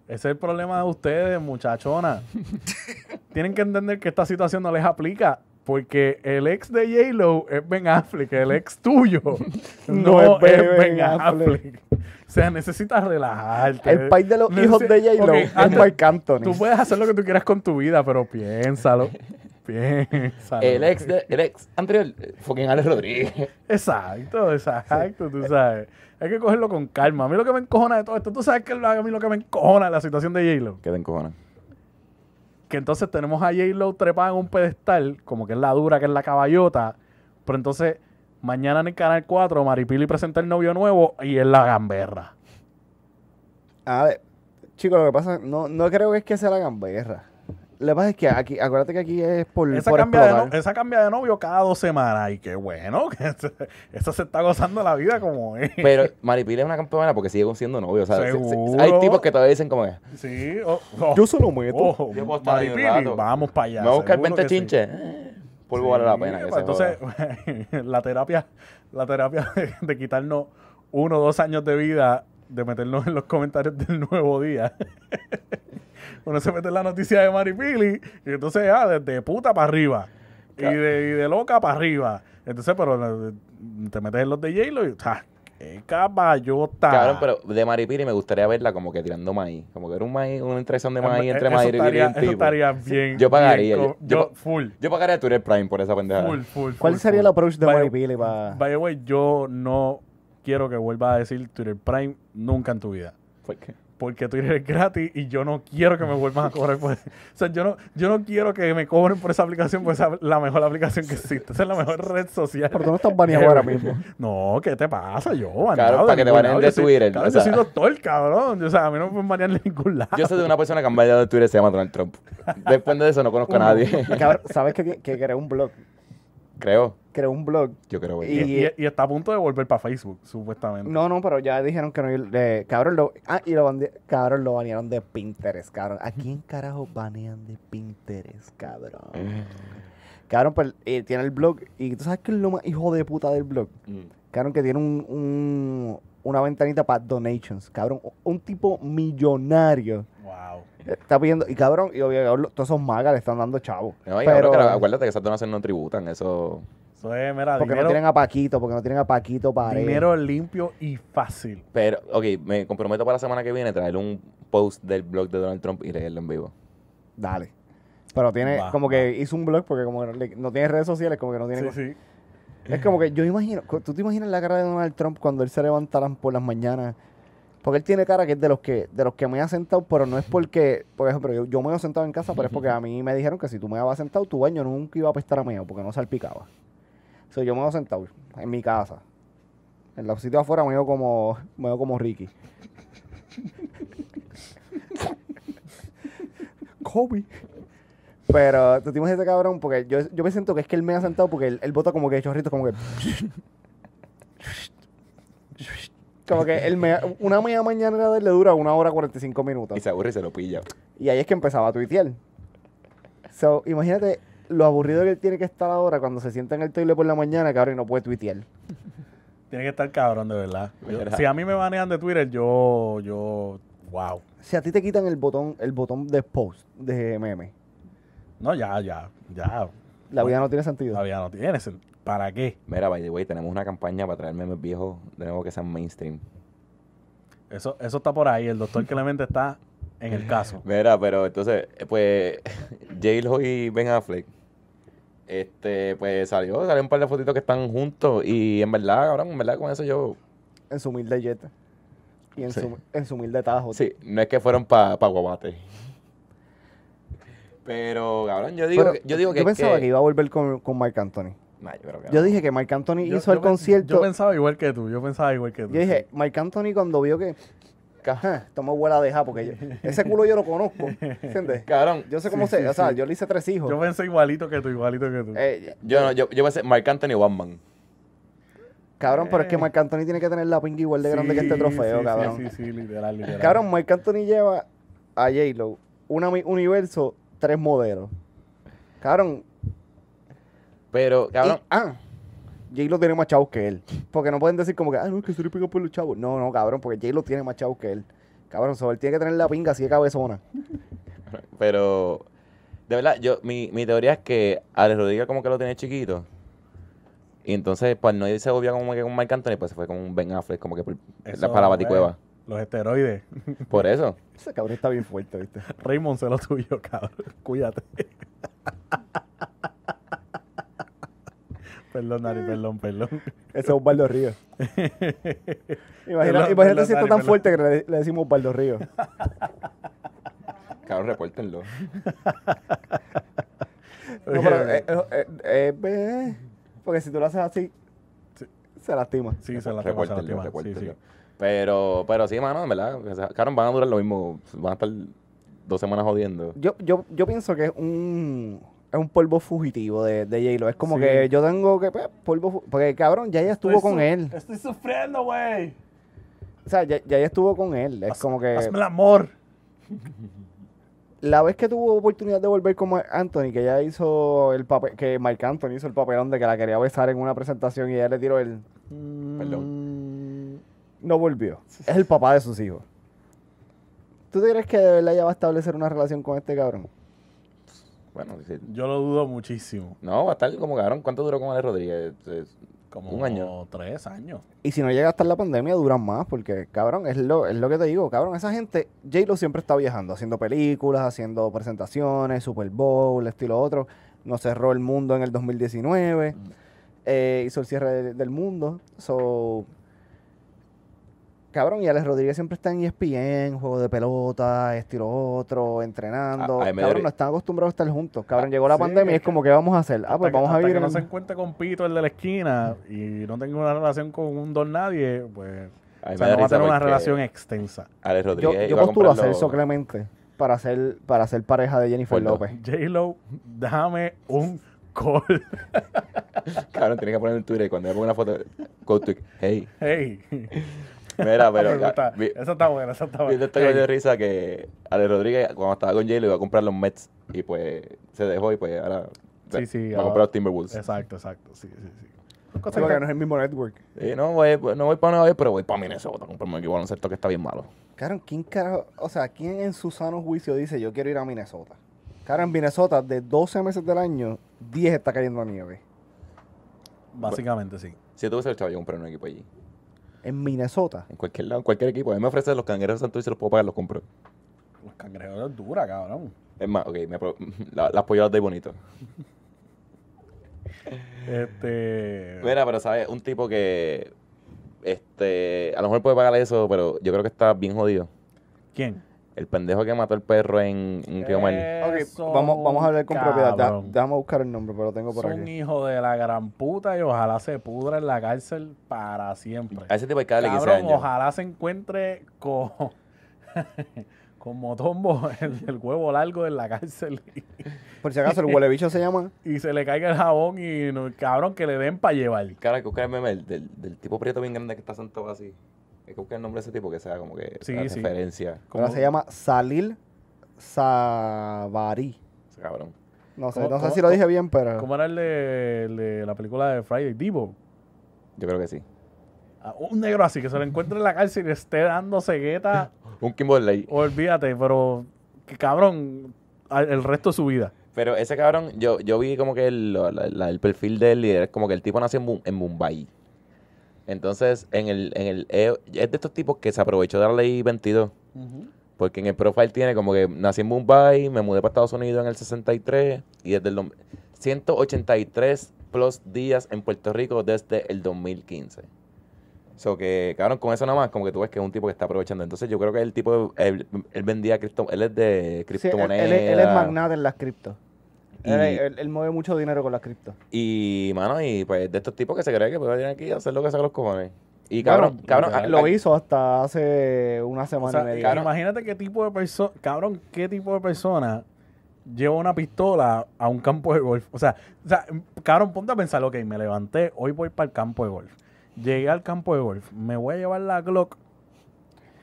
Ese es el problema de ustedes, muchachona. Tienen que entender que esta situación no les aplica. Porque el ex de J-Lo es Ben Affleck, el ex tuyo no, No es es Ben Ben Affleck. Affleck. O sea, necesitas relajarte. El país de los hijos de J-Lo Ok, es antes- Marc Anthony. Tú puedes hacer lo que tú quieras con tu vida, pero piénsalo. Piénsalo. El ex, de- el ex anterior, fucking Alex Rodríguez. Exacto, exacto, tú sabes. Hay que cogerlo con calma. A mí lo que me encojona de todo esto, tú sabes que es lo- a mí lo que me encojona de la situación de J-Lo. Que te encojonan. Que entonces tenemos a J-Lo trepada en un pedestal, como que es la dura, que es la caballota, pero entonces mañana en el Canal 4 Maripili presenta el novio nuevo y es la gamberra. A ver, chicos, lo que pasa, no, no creo que es que sea la gamberra. Lo que pasa es que aquí, acuérdate que aquí es por, Esa por cambia, de no- esa cambia de novio cada dos semanas y qué bueno, que se- esa se está gozando la vida como es. Pero Maripili es una campeona porque sigue siendo novio. O sea, se- se- Seguro. hay tipos que todavía dicen como que Sí, oh, oh, Yo se lo meto. oh, Yo puedo estar ahí un Maripili, rato. vamos para allá. me voy a buscar seguro 20 que sí. chinches. Eh, vale la pena. Que pues se entonces, la terapia, la terapia de, de quitarnos uno o dos años de vida, de meternos en los comentarios del nuevo día. Uno se mete en la noticia de Maripili y entonces ah, de, de puta para arriba. Y de, y de loca para arriba. Entonces, pero eh, te metes en los de J-Lo y ah, Eh, caballota. Cabrón, pero de Maripiri me gustaría verla como que tirando maíz. Como que era un maíz, una interacción de maíz Eh, entre eso Maripiri y estaría, un eso tipo. estaría bien. Yo pagaría, bien yo- yo, yo- full. Yo pagaría a Twitter Prime por esa pendejada. Full, full, ¿Cuál full, sería full. el approach de Maripili para...? By the way, yo no quiero que vuelva a decir Twitter Prime nunca en tu vida. ¿Por qué? Porque Twitter es gratis y yo no quiero que me vuelvan a cobrar por O sea, yo no, yo no quiero que me cobren por esa aplicación, porque esa es la mejor aplicación que existe. Esa es la mejor red social. Pero tú no estás baneado ahora mismo. No, ¿qué te pasa? Yo, Claro, baneado para que te baneen de Twitter, Cabrón, o sea. yo soy doctor, cabrón. O sea, a mí no me pueden banear de ningún lado. Yo sé de una persona que han bailado de Twitter se llama Donald Trump. Después de eso no conozco a nadie. Cabrón, ¿sabes que, que creó un blog? Creo. Creó un blog. Yo creo. Y- güey. Y, y- y está a punto de volver para Facebook, supuestamente. No, no, pero ya dijeron que no. eh, cabrón, lo, ah, y lo, cabrón, lo banearon de Pinterest, cabrón. ¿A quién carajo banean de Pinterest, cabrón? Cabrón, pues eh, tiene el blog. Y tú sabes qué es lo más hijo de puta del blog. Mm. Cabrón, que tiene un, un- una ventanita para donations. Cabrón, un tipo millonario. Wow. Está pidiendo. Y cabrón, y obvio, cabrón, todos esos magas le están dando chavo. No, pero, cabrón, que acuérdate que esas donaciones no tributan. Eso. Eso es, mira, porque no tienen a Paquito, porque no tienen a Paquito para dinero limpio y fácil. Pero, ok, me comprometo para la semana que viene traer un post del blog de Donald Trump y leerlo en vivo. Dale. Pero tiene, como que hizo un blog porque como no, no tiene redes sociales, como que no tiene... Sí, sí. Es como que yo imagino, tú te imaginas la cara de Donald Trump cuando él se levantara por las mañanas. Porque él tiene cara que es de los que de los que me ha sentado, pero no es porque, por ejemplo, yo, yo me he sentado en casa, pero es porque a mí me dijeron que si tú me habías sentado, tu baño nunca iba a apestar a meo, porque no salpicaba. O sea, yo me he sentado en mi casa. En los sitios afuera me veo como, me veo como Ricky. Kobe. Pero tú te imaginas ese cabrón, porque yo, yo me siento que es que él me ha sentado porque él, él bota como que chorritos, como que. Como que él me, una media mañana de él le dura una hora 45 minutos. Y se aburre y se lo pilla. Y ahí es que empezaba a tuitear. So, imagínate lo aburrido que él tiene que estar ahora cuando se sienta en el toile por la mañana, cabrón, y no puede tuitear. Tiene que estar cabrón, de verdad. Yo- si a mí me banean de Twitter, yo, yo, wow. Si a ti te quitan el botón, el botón de post de meme, No, ya, ya, ya. la vida no tiene sentido. Todavía no tiene. sen- ¿Para qué? Mira, by the way, tenemos una campaña para traer memes viejos de nuevo que sean mainstream. Eso, eso está por ahí. El doctor Clemente está en el caso. Mira, pero entonces, eh, pues, J-Lo y Ben Affleck, este, pues salió, salió un par de fotitos que están juntos y en verdad, cabrón, en verdad con eso yo, En su humilde jet. Y en, Sí. su, en su humilde tajo. sí, no es que fueron para pa Guabate. Pero, cabrón, yo digo, Pero que, yo digo que yo pensaba que... que- iba a volver con, con Marc Anthony. Nah, yo creo que Yo dije que Marc Anthony Yo- hizo el concierto. Yo pensaba igual que tú. Yo pensaba igual que tú. Yo dije, Marc Anthony cuando vio que, que, ajá, esto me huele a dejar, porque yo- ese culo yo lo conozco, ¿entiendes? Cabrón, Yo sé cómo Sí, se, sí, o sea, sí. yo le hice tres hijos. Yo pensé igualito que tú, igualito que tú. Eh, yo no, yo, yo pensé Marc Anthony o Batman. cabrón, pero es que Eh. Marc Anthony tiene que tener la pinga igual de grande que este trofeo, sí, cabrón. Sí, sí, sí, literal, literal. Cabrón, Marc Anthony lleva a J-Lo, mi- universo, tres modelos. Cabrón, Pero, cabrón, y- ah, J-Lo tiene más chavos que él. Porque no pueden decir como que, ah, no, es que se le pega por los chavos. No, no, cabrón, porque J-Lo tiene más chavos que él. Cabrón, so, él tiene que tener la pinga así de cabezona. pero, de verdad, yo, mi, mi teoría es que Alex Rodríguez como que lo tiene chiquito. Y entonces, pues no irse obvio como que con Marc Anthony, pues se fue con un Ben Affleck como que por, Eso, la, para la baticueva. Los esteroides. Por eso. Ese cabrón está bien fuerte, ¿viste? Raymond, sé lo tuyo, cabrón. Cuídate. perdón, Nari, perdón, perdón. Ese es Osvaldo Ríos. Imagina, Perdón, imagínate perdón, si está tan perdón. fuerte que le, le decimos Osvaldo Ríos. Cabrón, repórtenlo. No, pero, eh, eh, eh, eh, porque si tú lo haces así, Sí. se lastima. Sí, se la se Repórtenlo, repórtenlo. Pero, pero sí, mano, en verdad. o sea, Cabrón, van a durar lo mismo. Van a estar dos semanas jodiendo. Yo, yo, yo pienso que es un, es un polvo fugitivo de, de J-Lo. Es como Sí. que yo tengo que, pues, polvo, porque cabrón, ya ella estuvo Estoy con él. Estoy sufriendo, güey. O sea, ya, ya ella estuvo con él. Es Haz- como que Hazme el amor. la vez que tuvo oportunidad de volver Marc Anthony, que ella hizo el papel, que Marc Anthony hizo el papelón de que la quería besar en una presentación y ella le tiró el... Perdón. No volvió. Es el papá de sus hijos. ¿Tú te crees que de verdad ella va a establecer una relación con este cabrón? Bueno, sí. Yo lo dudo muchísimo. No, va a estar como cabrón. ¿Cuánto duró con Alex Rodríguez? Eh, Como Un año. tres años. Y si no llega hasta la pandemia, duran más, porque, cabrón, es lo, es lo que te digo, cabrón, esa gente, J-Lo siempre está viajando, haciendo películas, haciendo presentaciones, Super Bowl, estilo otro. Nos cerró el mundo en el 2019, eh, hizo el cierre de- del mundo. So, cabrón, y Alex Rodríguez siempre está en ESPN, juego de pelota, estilo otro, entrenando. Ah, cabrón, no están acostumbrados a estar juntos. Cabrón, llegó la sí, pandemia y es como que vamos a hacer. Ah, pues que- vamos a vivir que no se encuentre con Pito, el de la esquina, y no tenga una relación con un don nadie, pues. A mí o me sea, da no va a tener una relación extensa. Alex Yo, Rodríguez yo a postulo a Celso Clemente para ser, para ser pareja de Jennifer Puerto. López. J-Lo, déjame un call. Cabrón, tiene que poner en Twitter y cuando me ponga una foto, go tweet, hey. hey. Mira, pero Me gusta. vi- Esa está buena, esa está vi buena. esto de risa que Alex Rodríguez, cuando estaba con J-Lo, iba a comprar los Mets y pues se dejó y pues ahora Sí, sí, va a comprar los Timberwolves. Exacto, exacto. Sí, sí, sí. Sí, porque no es el mismo network. Sí, no, voy, no voy para Nueva York, pero voy para Minnesota a comprarme un equipo baloncesto que está bien malo. Cabrón, ¿quién carajo? O sea, ¿quién en su sano juicio dice yo quiero ir a Minnesota? Cabrón, en Minnesota, de 12 meses del año, 10 está cayendo nieve. Básicamente sí. Si yo tuviese el chavo, yo compré un equipo allí. En Minnesota. En cualquier lado, en cualquier equipo. A mí me ofrecen los cangreros de Santurce y se los puedo pagar, los compro. Los cangrejos es dura, cabrón. Es más, ok, me pro- la- las de bonito. Este. Mira, pero sabes, un tipo que este a lo mejor puede pagar eso, pero yo creo que está bien jodido. ¿Quién? El pendejo que mató al perro en, en Río vamos, vamos a hablar con propiedad. Da- déjame buscar el nombre, pero lo tengo por Es un aquí. hijo de la gran puta y ojalá se pudra en la cárcel para siempre. A ese tipo hay 15 Cabrón, años. ojalá se encuentre con, con Motombo, el, el huevo largo en la cárcel Por si acaso, el huele bicho se llama. y se le caiga el jabón y no- cabrón que le den para llevar. Cara, que buscar el meme del, del, del tipo prieto bien grande que está sentado así. Hay que buscar el nombre de ese tipo que sea como que Sí, la sí. referencia. Ahora se llama Salil Savari. Ese cabrón. No sé, ¿Cómo- no sé cómo- si lo dije bien, pero. ¿Cómo era el de, el de la película de Friday? Divo. Yo creo que sí. Ah, Un negro así que se lo encuentre en la cárcel y le esté dando cegueta. Un Kimberley. Olvídate, pero que cabrón el resto de su vida. Pero ese cabrón, yo, yo vi como que el, la- la- el perfil de él y es como que el tipo nació en, en Mumbai. Entonces, en el, en el eh, es de estos tipos que se aprovechó de la ley 22. Porque en el profile tiene como que nací en Mumbai, me mudé para Estados Unidos en el 63 y desde el dom- 183 plus días en Puerto Rico desde el 2015. So que, cabrón, con eso nada más, como que tú ves que es un tipo que está aprovechando. Entonces yo creo que el tipo, él, él vendía cripto, él es de Sí, él, criptomonedas. él es- él es magnate en las criptos. Y- Él, él- él mueve mucho dinero con las criptos. Y, mano, y pues de estos tipos que se cree que pueden venir aquí a hacer lo que sacan los cojones. Y cabrón, Bueno, cabrón, Lo hizo hasta hace una O semana sea, y media. cabrón. imagínate qué tipo de persona, cabrón, qué tipo de persona lleva una pistola a un campo de golf. O sea, o sea, cabrón, ponte a pensar, ok, me levanté, hoy voy para el campo de golf. Llegué al campo de golf, me voy a llevar la Glock,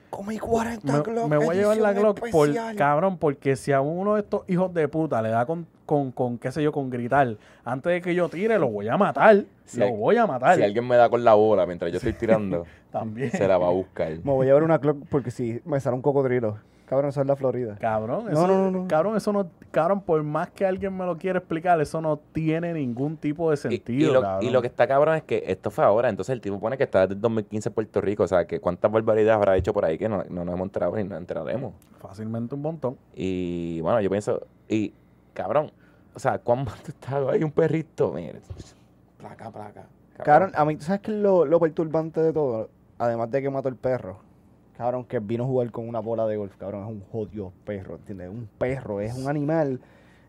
Como hay 40 me, Glock, me voy a llevar la Glock por, cabrón, porque si a uno de estos hijos de puta le da con, con, con, qué sé yo, con gritar, antes de que yo tire, lo voy a matar, Si lo hay- voy a matar. si alguien me da con la bola mientras yo estoy tirando, También. se la va a buscar. Me voy a llevar una Glock porque si me sale un cocodrilo. Cabrón, eso es la Florida. Cabrón, No, eso, no, no, no. cabrón, eso no, cabrón, por más que alguien me lo quiera explicar, eso no tiene ningún tipo de sentido, y lo, cabrón. y lo que está cabrón es que esto fue ahora, entonces el tipo pone que está desde el 2015 en Puerto Rico, o sea, que cuántas barbaridades habrá hecho por ahí que no, no nos hemos enterado ni nos enteraremos. Fácilmente un montón. Y bueno, yo pienso, y cabrón, o sea, ¿cuán mal estás? Hay un perrito, mire, placa, placa. Cabrón, a mí, ¿tú sabes qué es lo, lo perturbante de todo? Además de que mató el perro. Cabrón, que vino a jugar con una bola de golf. Cabrón, es un jodido perro, ¿entiendes? Un perro, es un animal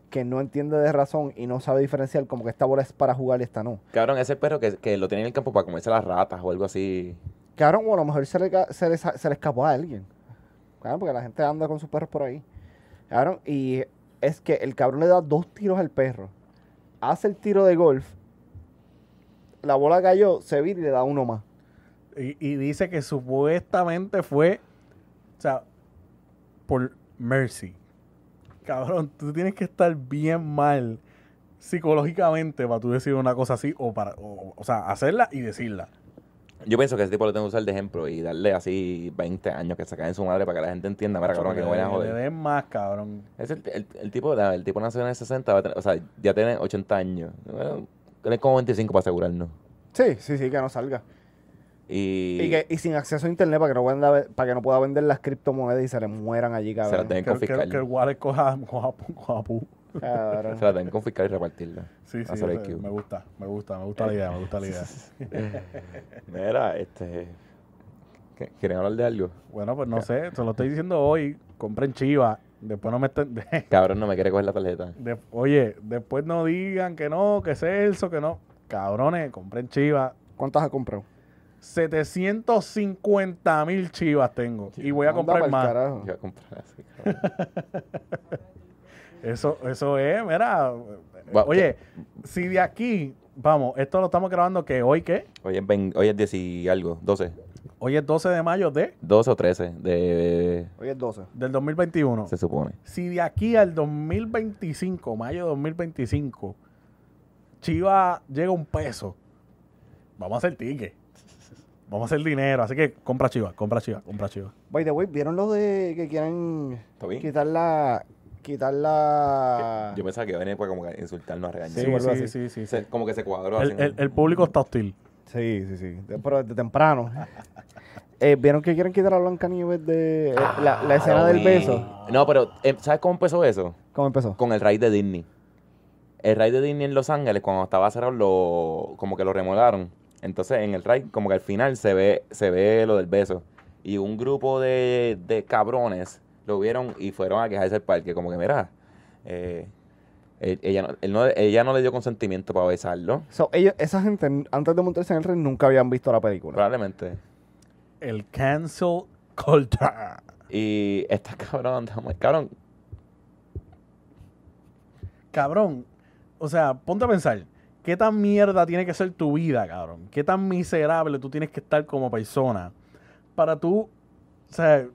que no entiende de razón y no sabe diferenciar como que esta bola es para jugar y esta no. Cabrón, ese perro que, que lo tiene en el campo para comerse las ratas o algo así. Cabrón, o a lo mejor se le, se le, se le escapó a alguien. Cabrón, porque la gente anda con sus perros por ahí. Cabrón, y es que el cabrón le da dos tiros al perro. Hace el tiro de golf. La bola cayó, se vira y le da uno más. Y, y dice que supuestamente fue, o sea, por mercy. Cabrón, tú tienes que estar bien mal psicológicamente para tú decir una cosa así o para, o, o sea, hacerla y decirla. Yo pienso que ese tipo lo tengo que usar de ejemplo y darle así 20 años que se cae en su madre para que la gente entienda, mira, cabrón, que no vayan a le joder. den más, cabrón. Es el, el, el tipo, el tipo nació en el 60, va a tener- o sea, ya tiene 80 años. Bueno, tiene como 25 para asegurarnos. Sí, sí, sí, que no salga. Y, Y, que, y sin acceso a internet para que no venda, para que no pueda vender las criptomonedas y se le mueran allí, se las cabrón. deben Que, que- confiscar. que el wallet coja, coja, coja pu. Cabrón. Se las deben confiscar y repartirla. Sí, sí, Hacer me gusta, me gusta, me gusta la idea, me gusta la idea. Mira, este. ¿qué- ¿Quieren hablar de algo? Bueno, pues no sé, se lo estoy diciendo hoy, compren chiva, después no me estén... Cabrón, no me quiere coger la tarjeta. de- oye, después no digan que no, que Celso, que no. Cabrones, compren chiva. ¿Cuántas has comprado? 750 mil chivas tengo. Y voy a comprar más. voy a comprar así. Eso, eso es, mira. Va- Oye, si de aquí, vamos, esto lo estamos grabando que hoy, ¿qué? Hoy es, 20 hoy es 10 y algo, 12. Hoy es 12 de mayo de, 12 o 13 de, Hoy es 12. del 2021. se supone. Si de aquí al 2025, mayo de 2025, Chiva llega a un peso, vamos a hacer ticket. Vamos a hacer dinero. Así que compra Chiva, compra Chiva, compra Chiva. By the way, ¿vieron lo de que quieren quitar la... Quitar la... Yo pensaba que iba a venir para como que insultarnos a regañar. Sí, sí, sí, sí, sí. Se- como que se cuadró así. El, ¿no? el- el público está hostil. Sí, sí, sí. De- pero desde temprano. Eh, ¿Vieron que quieren quitar a Blancanieves de... eh, la, la escena del beso? No, pero eh, ¿sabes cómo empezó eso? ¿Cómo empezó? Con el raid de Disney. El raid de Disney en Los Ángeles, cuando estaba cerrado, lo, como que lo remodelaron. Entonces, en el raid, como que al final se ve, se ve lo del beso. Y un grupo de, de cabrones lo vieron y fueron a quejarse al parque. Como que, mira, eh, él- ella, no, él no- ella no le dio consentimiento para besarlo. So, ellos, esa gente, antes de montarse en el ring, nunca habían visto la película. Probablemente. El cancel culture. Y esta cabrón, cabrón, Cabrón, o sea, ponte a pensar, ¿qué tan mierda tiene que ser tu vida, cabrón? ¿Qué tan miserable tú tienes que estar como persona para tú, o sea,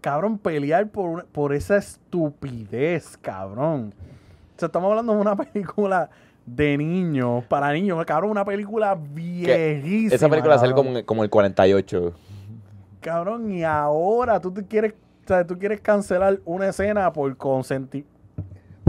cabrón, pelear por, por esa estupidez, cabrón? O sea, estamos hablando de una película de niños, para niños, cabrón, una película viejísima. esa película sale como, como el 48. Cabrón, y ahora tú te quieres, o sea, tú quieres cancelar una escena por consentimiento.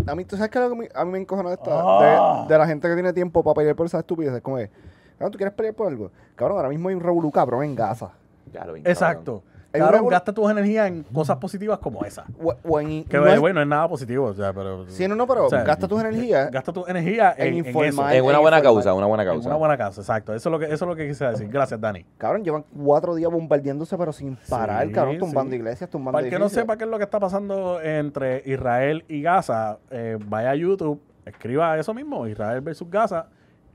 A mí, ¿tú sabes qué es lo que a mí me encojona de, esta, Ah. de, de la gente que tiene tiempo para pelear por esas estupideces? Como es, cabrón, ¿tú quieres pelear por algo? Cabrón, ahora mismo hay un revolú cabrón en Gaza. Ya lo vi. Exacto. Cabrón, una- gasta tus energías en cosas positivas como esa. O, o en, Que no es- bueno, no es nada positivo, o sea, pero... Sí, no, no, pero o sea, gasta tus energías Gasta tu energía en, en en informar. En una en buena causa, una buena En causa. una buena causa, exacto. Eso es lo que, eso es lo que quise decir. Gracias, Dani. Cabrón, llevan cuatro días bombardeándose, pero sin parar, Sí, cabrón, tumbando sí. iglesias, tumbando Para el que no sepa qué es lo que está pasando entre Israel y Gaza, eh, vaya a YouTube, escriba eso mismo, Israel versus Gaza,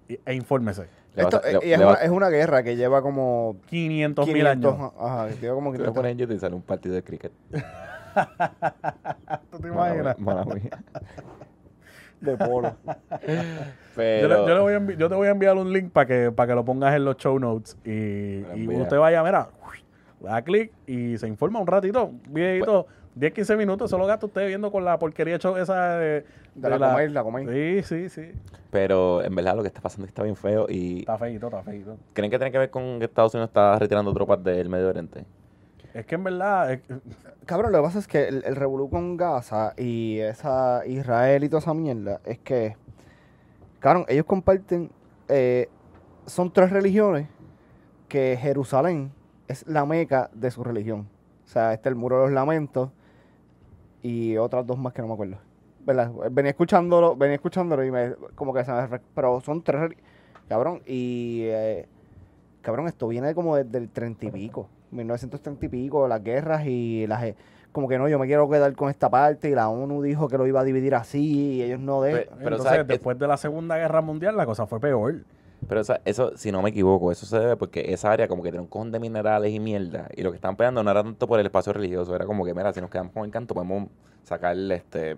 e infórmese. Esto, le- y es, le una, es una guerra que lleva como 500 mil 500 años. Ajá, lleva como Tú le 500 pones en YouTube y sale un partido de cricket. ¿Tú te imaginas? mala mía. de polo. Yo, Pero, le- yo le voy a yo te voy a enviar un link para que, para que lo pongas en los show notes y, usted vaya, mira, da clic y se informa un ratito, un videito, Pues 10, 15 minutos, solo gasta usted viendo con la porquería show esa de, De la Comay, la Comay. Sí, sí, sí. pero en verdad lo que está pasando está bien feo y Está feito, está feito. ¿creen que tiene que ver con que Estados Unidos está retirando tropas del Medio Oriente? Es que en verdad, es- Cabrón, lo que pasa es que el, el revolú con Gaza y esa Israel y toda esa mierda es que, cabrón, ellos comparten, eh, son tres religiones que Jerusalén es la meca de su religión. O sea, este el muro de los lamentos y otras dos más que no me acuerdo. ¿Verdad? Venía escuchándolo, venía escuchándolo y me, como que se me, pero son tres, cabrón, y, eh, cabrón, esto viene como desde el treinta y pico, 1930 y pico, las guerras y las, eh, como que no, yo me quiero quedar con esta parte y la ONU dijo que lo iba a dividir así y ellos no de... Pe- Pero, entonces ¿sabes? después de la Segunda Guerra Mundial la cosa fue peor. Pero o sea, eso, si no me equivoco, eso se debe porque esa área como que tiene un cojón de minerales y mierda. Y lo que estaban peleando no era tanto por el espacio religioso, era como que, mira, si nos quedamos con el canto, podemos sacarle este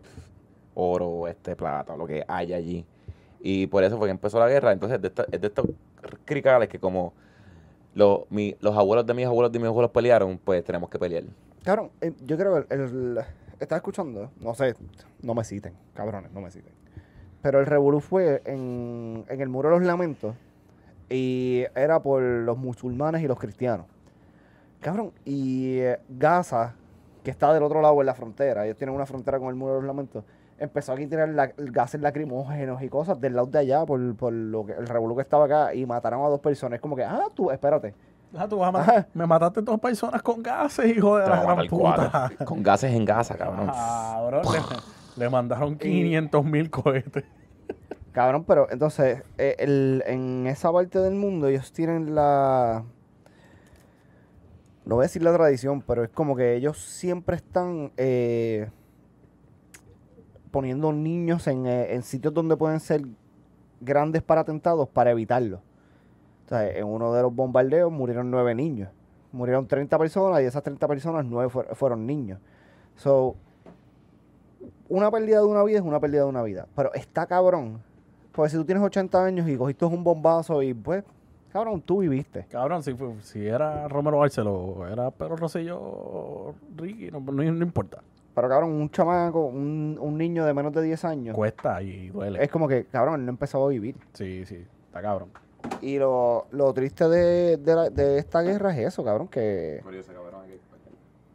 oro, este plata, lo que haya allí. Y por eso fue que empezó la guerra. Entonces, de esta- es de estos cricales que como los, mi- los abuelos de mis abuelos de mis abuelos pelearon, pues tenemos que pelear. Cabrón, eh, yo creo que el, el- estaba escuchando, no sé, no me citen, cabrones, no me citen. Pero el revolú fue en, en el muro de los lamentos y era por los musulmanes y los cristianos. Cabrón, y eh, Gaza, que está del otro lado en la frontera, ellos tienen una frontera con el muro de los lamentos, empezó aquí a tirar la- gases lacrimógenos y cosas del lado de allá por, por lo que, el revolú que estaba acá y mataron a dos personas. Es como que, ah, tú, espérate. Ah, tú vas a matar- Ajá. Me mataste dos personas con gases, hijo de Te la gran puta. cuatro. Con gases en gasa, cabrón. Cabrón, le, mandaron 500 mil cohetes. Cabrón, pero entonces, eh, el- en esa parte del mundo ellos tienen la... No voy a decir la tradición, pero es como que ellos siempre están eh, poniendo niños en, eh, en sitios donde pueden ser grandes para atentados para evitarlo. Sea, en uno de los bombardeos murieron nueve niños. Murieron 30 personas y esas 30 personas, nueve fuer- fueron niños. So, una pérdida de una vida es una pérdida de una vida. Pero está cabrón. Porque si tú tienes 80 años y cogiste un bombazo y pues, cabrón, tú viviste. Cabrón, si, fue- si era Romero Barceló, era Pedro Rosselló, Ricky, no, no- no importa. Pero cabrón, un chamaco, un, un niño de menos de 10 años, Cuesta y duele. es como que, cabrón, él no empezó a vivir. Sí, sí, está cabrón. Y lo, lo triste de, de, la- de esta guerra es eso, cabrón, que...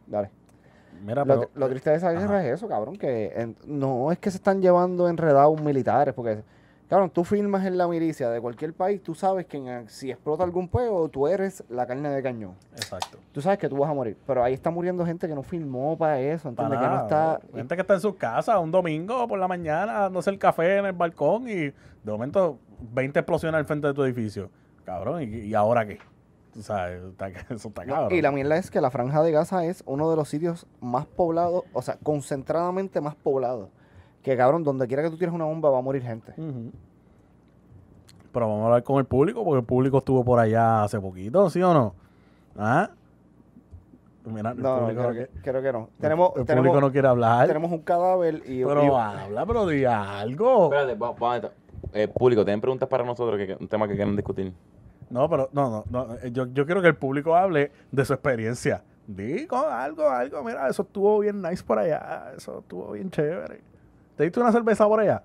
Dale. Mira, Lo, pero, lo triste de esa guerra es eso, cabrón, que en- no es que se están llevando enredados militares, porque, cabrón, tú filmas en la milicia de cualquier país, tú sabes que en- si explota algún pueblo, tú eres la carne de cañón. exacto. Tú sabes que tú vas a morir, pero ahí está muriendo gente que no filmó para eso, Para ¿entiendes? Que no está... Gente que está en sus casas un domingo por la mañana dándose el café en el balcón y de momento 20 explosiones al frente de tu edificio. Cabrón, ¿y, y ahora qué? Tú sabes, está- eso está No, cabrón. y la mierda es que la franja de Gaza es uno de los sitios más poblados, o sea, concentradamente más poblados. Que cabrón, donde quiera que tú tires una bomba va a morir gente. Pero vamos a hablar con el público, porque el público estuvo por allá hace poquito, ¿sí o no? ¿Ah? Mira, el No, creo, no que, quiere- creo que no. Tenemos, el tenemos, público no quiere hablar. tenemos un cadáver y, pero y- habla, pero di algo. Espérate, va- va- eh, público, ¿tienen preguntas para nosotros? Que, que- un tema que quieren discutir. No, pero no, no, no. eh, Yo, yo quiero que el público hable de su experiencia. Digo algo, algo. Mira, eso estuvo bien nice por allá. Eso estuvo bien chévere. ¿Te diste una cerveza por allá?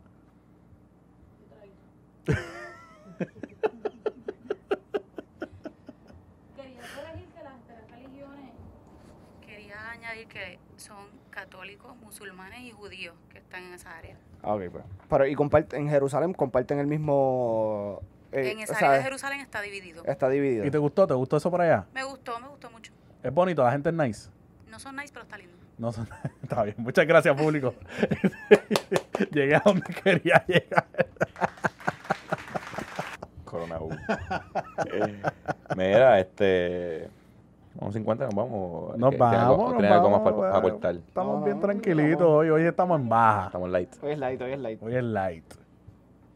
Quería corregir que las tres religiones, quería añadir que son católicos, musulmanes y judíos que están en esa área. Ah, ok, pues. Pero y comparten, en Jerusalén comparten el mismo... eh, en esa área de Jerusalén está dividido. Está dividido. ¿Y te gustó? ¿Te gustó eso por allá? Me gustó, me gustó mucho. Es bonito, la gente es nice. No son nice, pero está lindo. No son- Está bien. Muchas gracias, público. Llegué a donde quería llegar. Coronavirus. Eh, Mira, este. Vamos 50, nos vamos. Nos ¿Qué- tiene algo- vamos, tiene algo más para, para bueno. cortar. Estamos No, bien no, tranquilitos hoy. Hoy estamos en baja. Estamos light. Hoy es light, hoy es light. Hoy es light.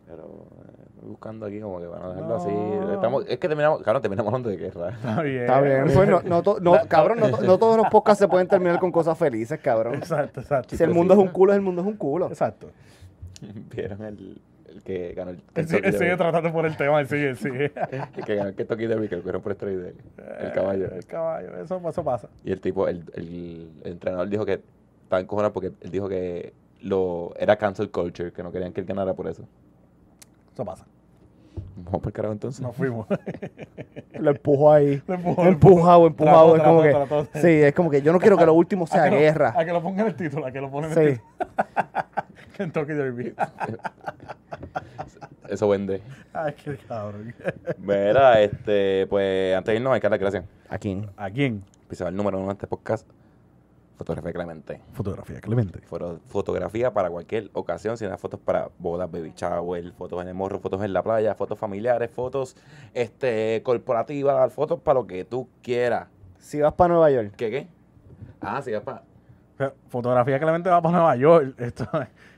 Pero eh, buscando aquí como que van a dejarlo No. así. Estamos, es que terminamos, claro, terminamos hablando de guerra. Está bien. Está bien, pues no, no, to- no, cabrón, no, to- no todos los podcasts se pueden terminar con cosas felices, cabrón. Exacto, exacto. Si el mundo es un culo, el mundo es un culo. Exacto. ¿Vieron el, el que ganó el Kentucky sigue- sigue tratando por el tema, sigue, sigue. El que ganó el Kentucky Derby, que lo cogieron por esteroides. El caballo. El caballo, eso, eso pasa. Y el tipo, el, el, el entrenador dijo que estaba encojonado porque él dijo que lo era cancel culture, que no querían que él ganara por eso. Eso pasa. Vamos por el carajo entonces. Nos fuimos. Lo empujo ahí. Lo empujó, empujado, empujado. Es como que, sí, es como que yo no quiero que lo último sea A que lo- guerra. A que lo pongan en el título, a que lo ponen en Sí. el título. Kentucky Derby. Eso vende. Ay, qué cabrón. Mira, este, pues antes de irnos hay que dar las gracias. ¿A quién? ¿A quién? Pisaba el número uno de este podcast. Fotografía Clemente. Fotografía Clemente. Foto- fotografía para cualquier ocasión, si das fotos para bodas, baby shower, fotos en el morro, fotos en la playa, fotos familiares, fotos este corporativas, fotos para lo que tú quieras. Si vas para Nueva York. ¿Qué qué? Ah, sí, para. O sea, Fotografía Clemente va para Nueva York. Esto,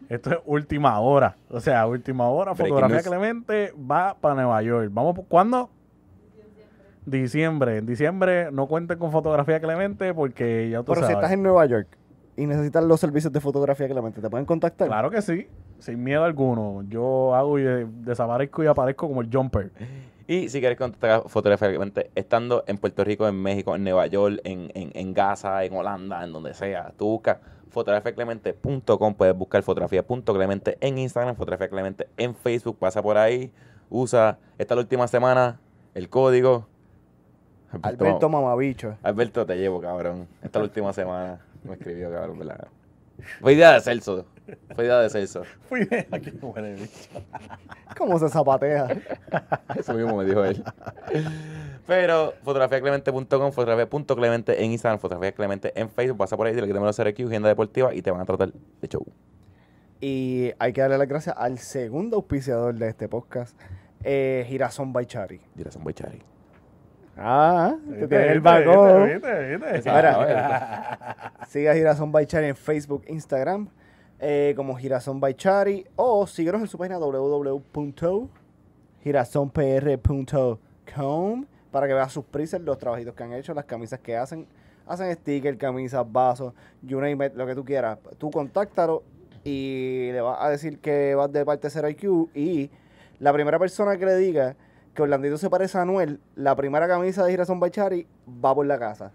esto es última hora. O sea, última hora. Breaking Fotografía news. Clemente va para Nueva York. Vamos, ¿cuándo? Diciembre. En diciembre no cuenten con Fotografía Clemente porque ya tú Pero si sabes. estás en Nueva York y necesitas los servicios de fotografía Clemente, ¿te pueden contactar? Claro que sí. Sin miedo alguno. Yo hago y desaparezco y aparezco como el jumper. Y si quieres contactar fotográficamente estando en Puerto Rico, en México, en Nueva York, en, en, en Gaza, en Holanda, en donde sea, tú buscas fotografiaclemente.com, puedes buscar fotografía.clemente en Instagram, fotografía clemente en Facebook, pasa por ahí, usa esta la última semana el código. Alberto Mamabicho. Alberto, te llevo, cabrón. Esta es la última semana me escribió, cabrón, ¿verdad? Fue idea de Celso. Fue idea de Celso. Fui de aquí, huele bicho. ¿Cómo se zapatea? Eso mismo me dijo él. Pero fotografiaclemente.com, fotografía.clemente en Instagram, fotografía clemente en Facebook. Pasa por ahí, dile que tenemos los RQ, agenda deportiva y te van a tratar de show. Y hay que darle las gracias al segundo auspiciador de este podcast, eh, Girasón by Chari. Dirección Boichari. Ah, te ¿Viste, tienes el vagón. viste, viste, viste? Mira. Siga Girasón by Chari en Facebook, Instagram, eh, como Girasón by Chari, o síguenos en su página www.girasonpr.com para que veas sus presets, los trabajitos que han hecho, las camisas que hacen. Hacen stickers, camisas, vasos, you name it, lo que tú quieras. Tú contáctalo y le vas a decir que vas de parte de 0IQ y la primera persona que le diga que Orlandito se parece a Anuel, la primera camisa de Girasón Bachari va por la casa.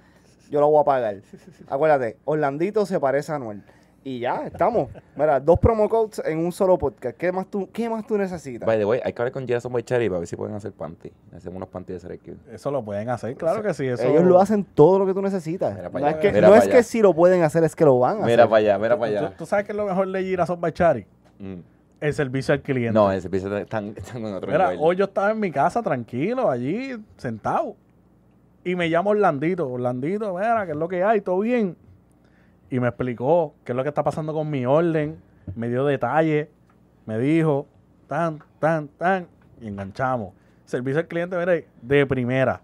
Yo la voy a pagar. Acuérdate, Orlandito se parece a Anuel. Y ya, estamos. Mira, dos promo codes en un solo podcast. ¿Qué más tú, qué más tú necesitas? By the way, hay que hablar con Jason Boichari para ver si pueden hacer panty. Hacemos unos panty de SRQ. Eso lo pueden hacer, claro que sí. Eso, Ellos lo hacen todo lo que tú necesitas. Mira No es, que, mira no para es que allá. si lo pueden hacer, es que lo van a Mira hacer. para allá, mira ¿Tú, para allá. tú sabes que es lo mejor de Girasol Bachari? Mm. El servicio al cliente. No, ese piso están, están en otro Mira, nivel. hoy yo estaba en mi casa tranquilo, allí, sentado. Y me llama Orlandito. Orlandito, mira, ¿qué es lo que hay? ¿Todo bien? Y me explicó qué es lo que está pasando con mi orden. Me dio detalles. Me dijo, tan, tan, tan. Y enganchamos. Servicio al cliente, mira, de primera.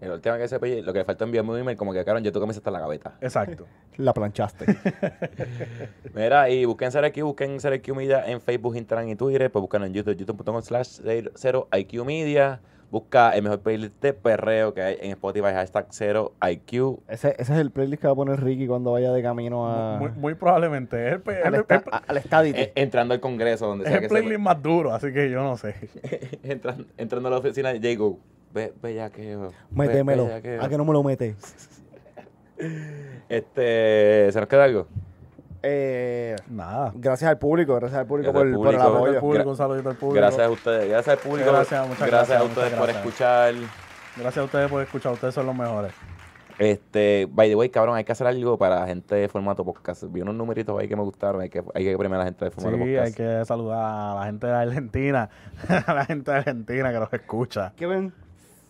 El último que se pille, lo que le falta enviarme un email como que, cabrón, yo tu camisa está en la gaveta. Exacto. La planchaste. Mira, y busquen SRQ, busquen SRQ Media en Facebook, Instagram y Twitter. Pues buscan en YouTube, youtube.com slash 0IQ Media. Busca el mejor playlist de perreo que hay en Spotify, hashtag 0IQ. ese, ese es el playlist que va a poner Ricky cuando vaya de camino a, Muy, muy probablemente. Es el, al, el- esta- el- a- al estadity. Eh, entrando al Congreso, donde es sea el que playlist más duro, así que yo no sé. entrando, entrando a la oficina de Jago. Ve, bellaqueo. Métemelo. bellaqueo. ¿A que no me lo metes? Este, ¿se nos queda algo? Eh, Nada. gracias al público, gracias al público, Gracias por, al por el público. apoyo. Al público, un saludito al público. Gracias a ustedes, gracias al público. Gracias, muchas gracias gracias, a ustedes muchas por gracias. escuchar. Gracias a ustedes por escuchar. Ustedes son los mejores. Este, by the way, cabrón, hay que hacer algo para la gente de formato podcast. Vi unos numeritos ahí que me gustaron. Hay que, hay que premiar a la gente de Sí, formato podcast. hay que saludar a la gente de Argentina. a la gente de Argentina que nos escucha. Que ven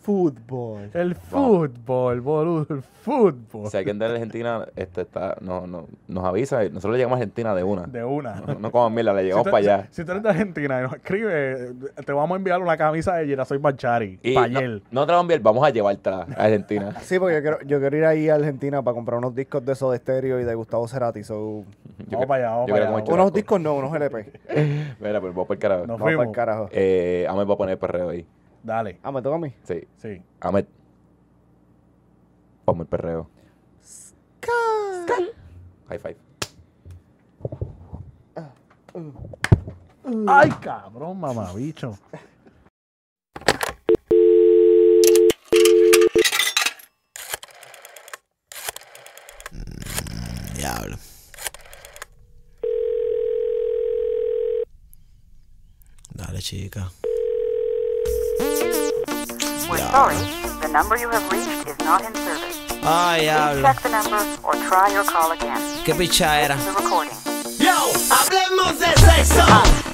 fútbol. El fútbol, boludo, el fútbol. Si alguien de Argentina este, está, no, no, nos avisa, nosotros le llegamos a Argentina de una. De una. No, no como mierda, le llegamos si tú- para allá. Si, si tú eres de Argentina y nos escribe, te vamos a enviar una camisa de Soy Banchari. Y para no, no te la vamos a enviar, vamos a llevártela a Argentina. Sí, porque yo quiero, yo quiero ir ahí a Argentina para comprar unos discos de Soda Stereo y de Gustavo Cerati. So, Yo Vamos para allá, vamos para unos discos no, unos LP. Mira, pues vamos por el carajo. Nos Vamos para fuimos. el carajo. Eh, Ahmed va a poner el perreo ahí. Dale. Ah, me toca a mí. Sí, Sí. Ahmed. Ponme el perreo. High five. Ay, cabrón, mamabicho. Diablo. Dale, chica. We're sorry, the number you have reached is not in service. Ay, Please diablo. check the number or try your call again. Qué pichadera. The recording. Yo, hablemos de sexo.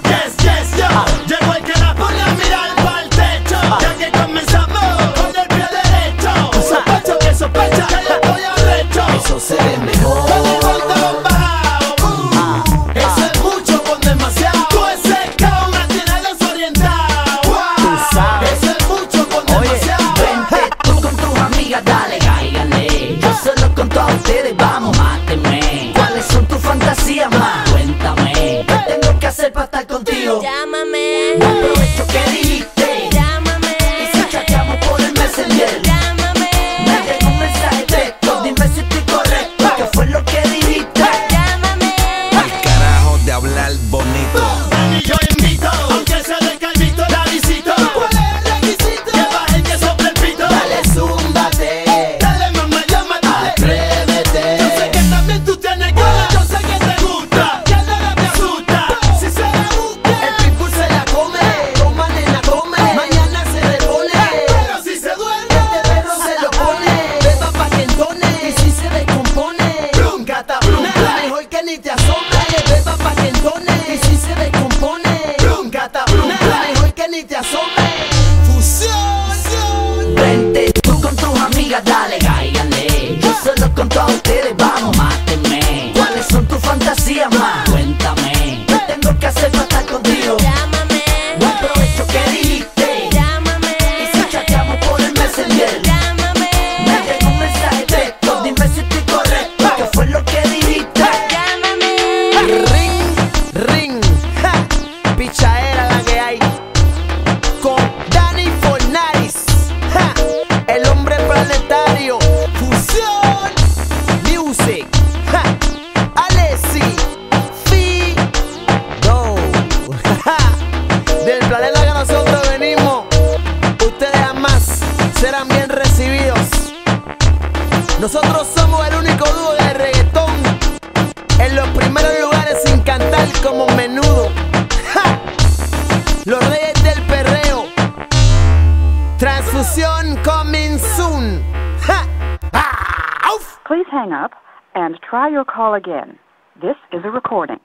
Yes, yes, yo. Llegó el que la pone a mirar pa'l techo. Ya que comenzamos con el pie derecho. Sospecho que sospecha que yo estoy arrecho. Eso se ve mejor. Estar call again. This is a recording.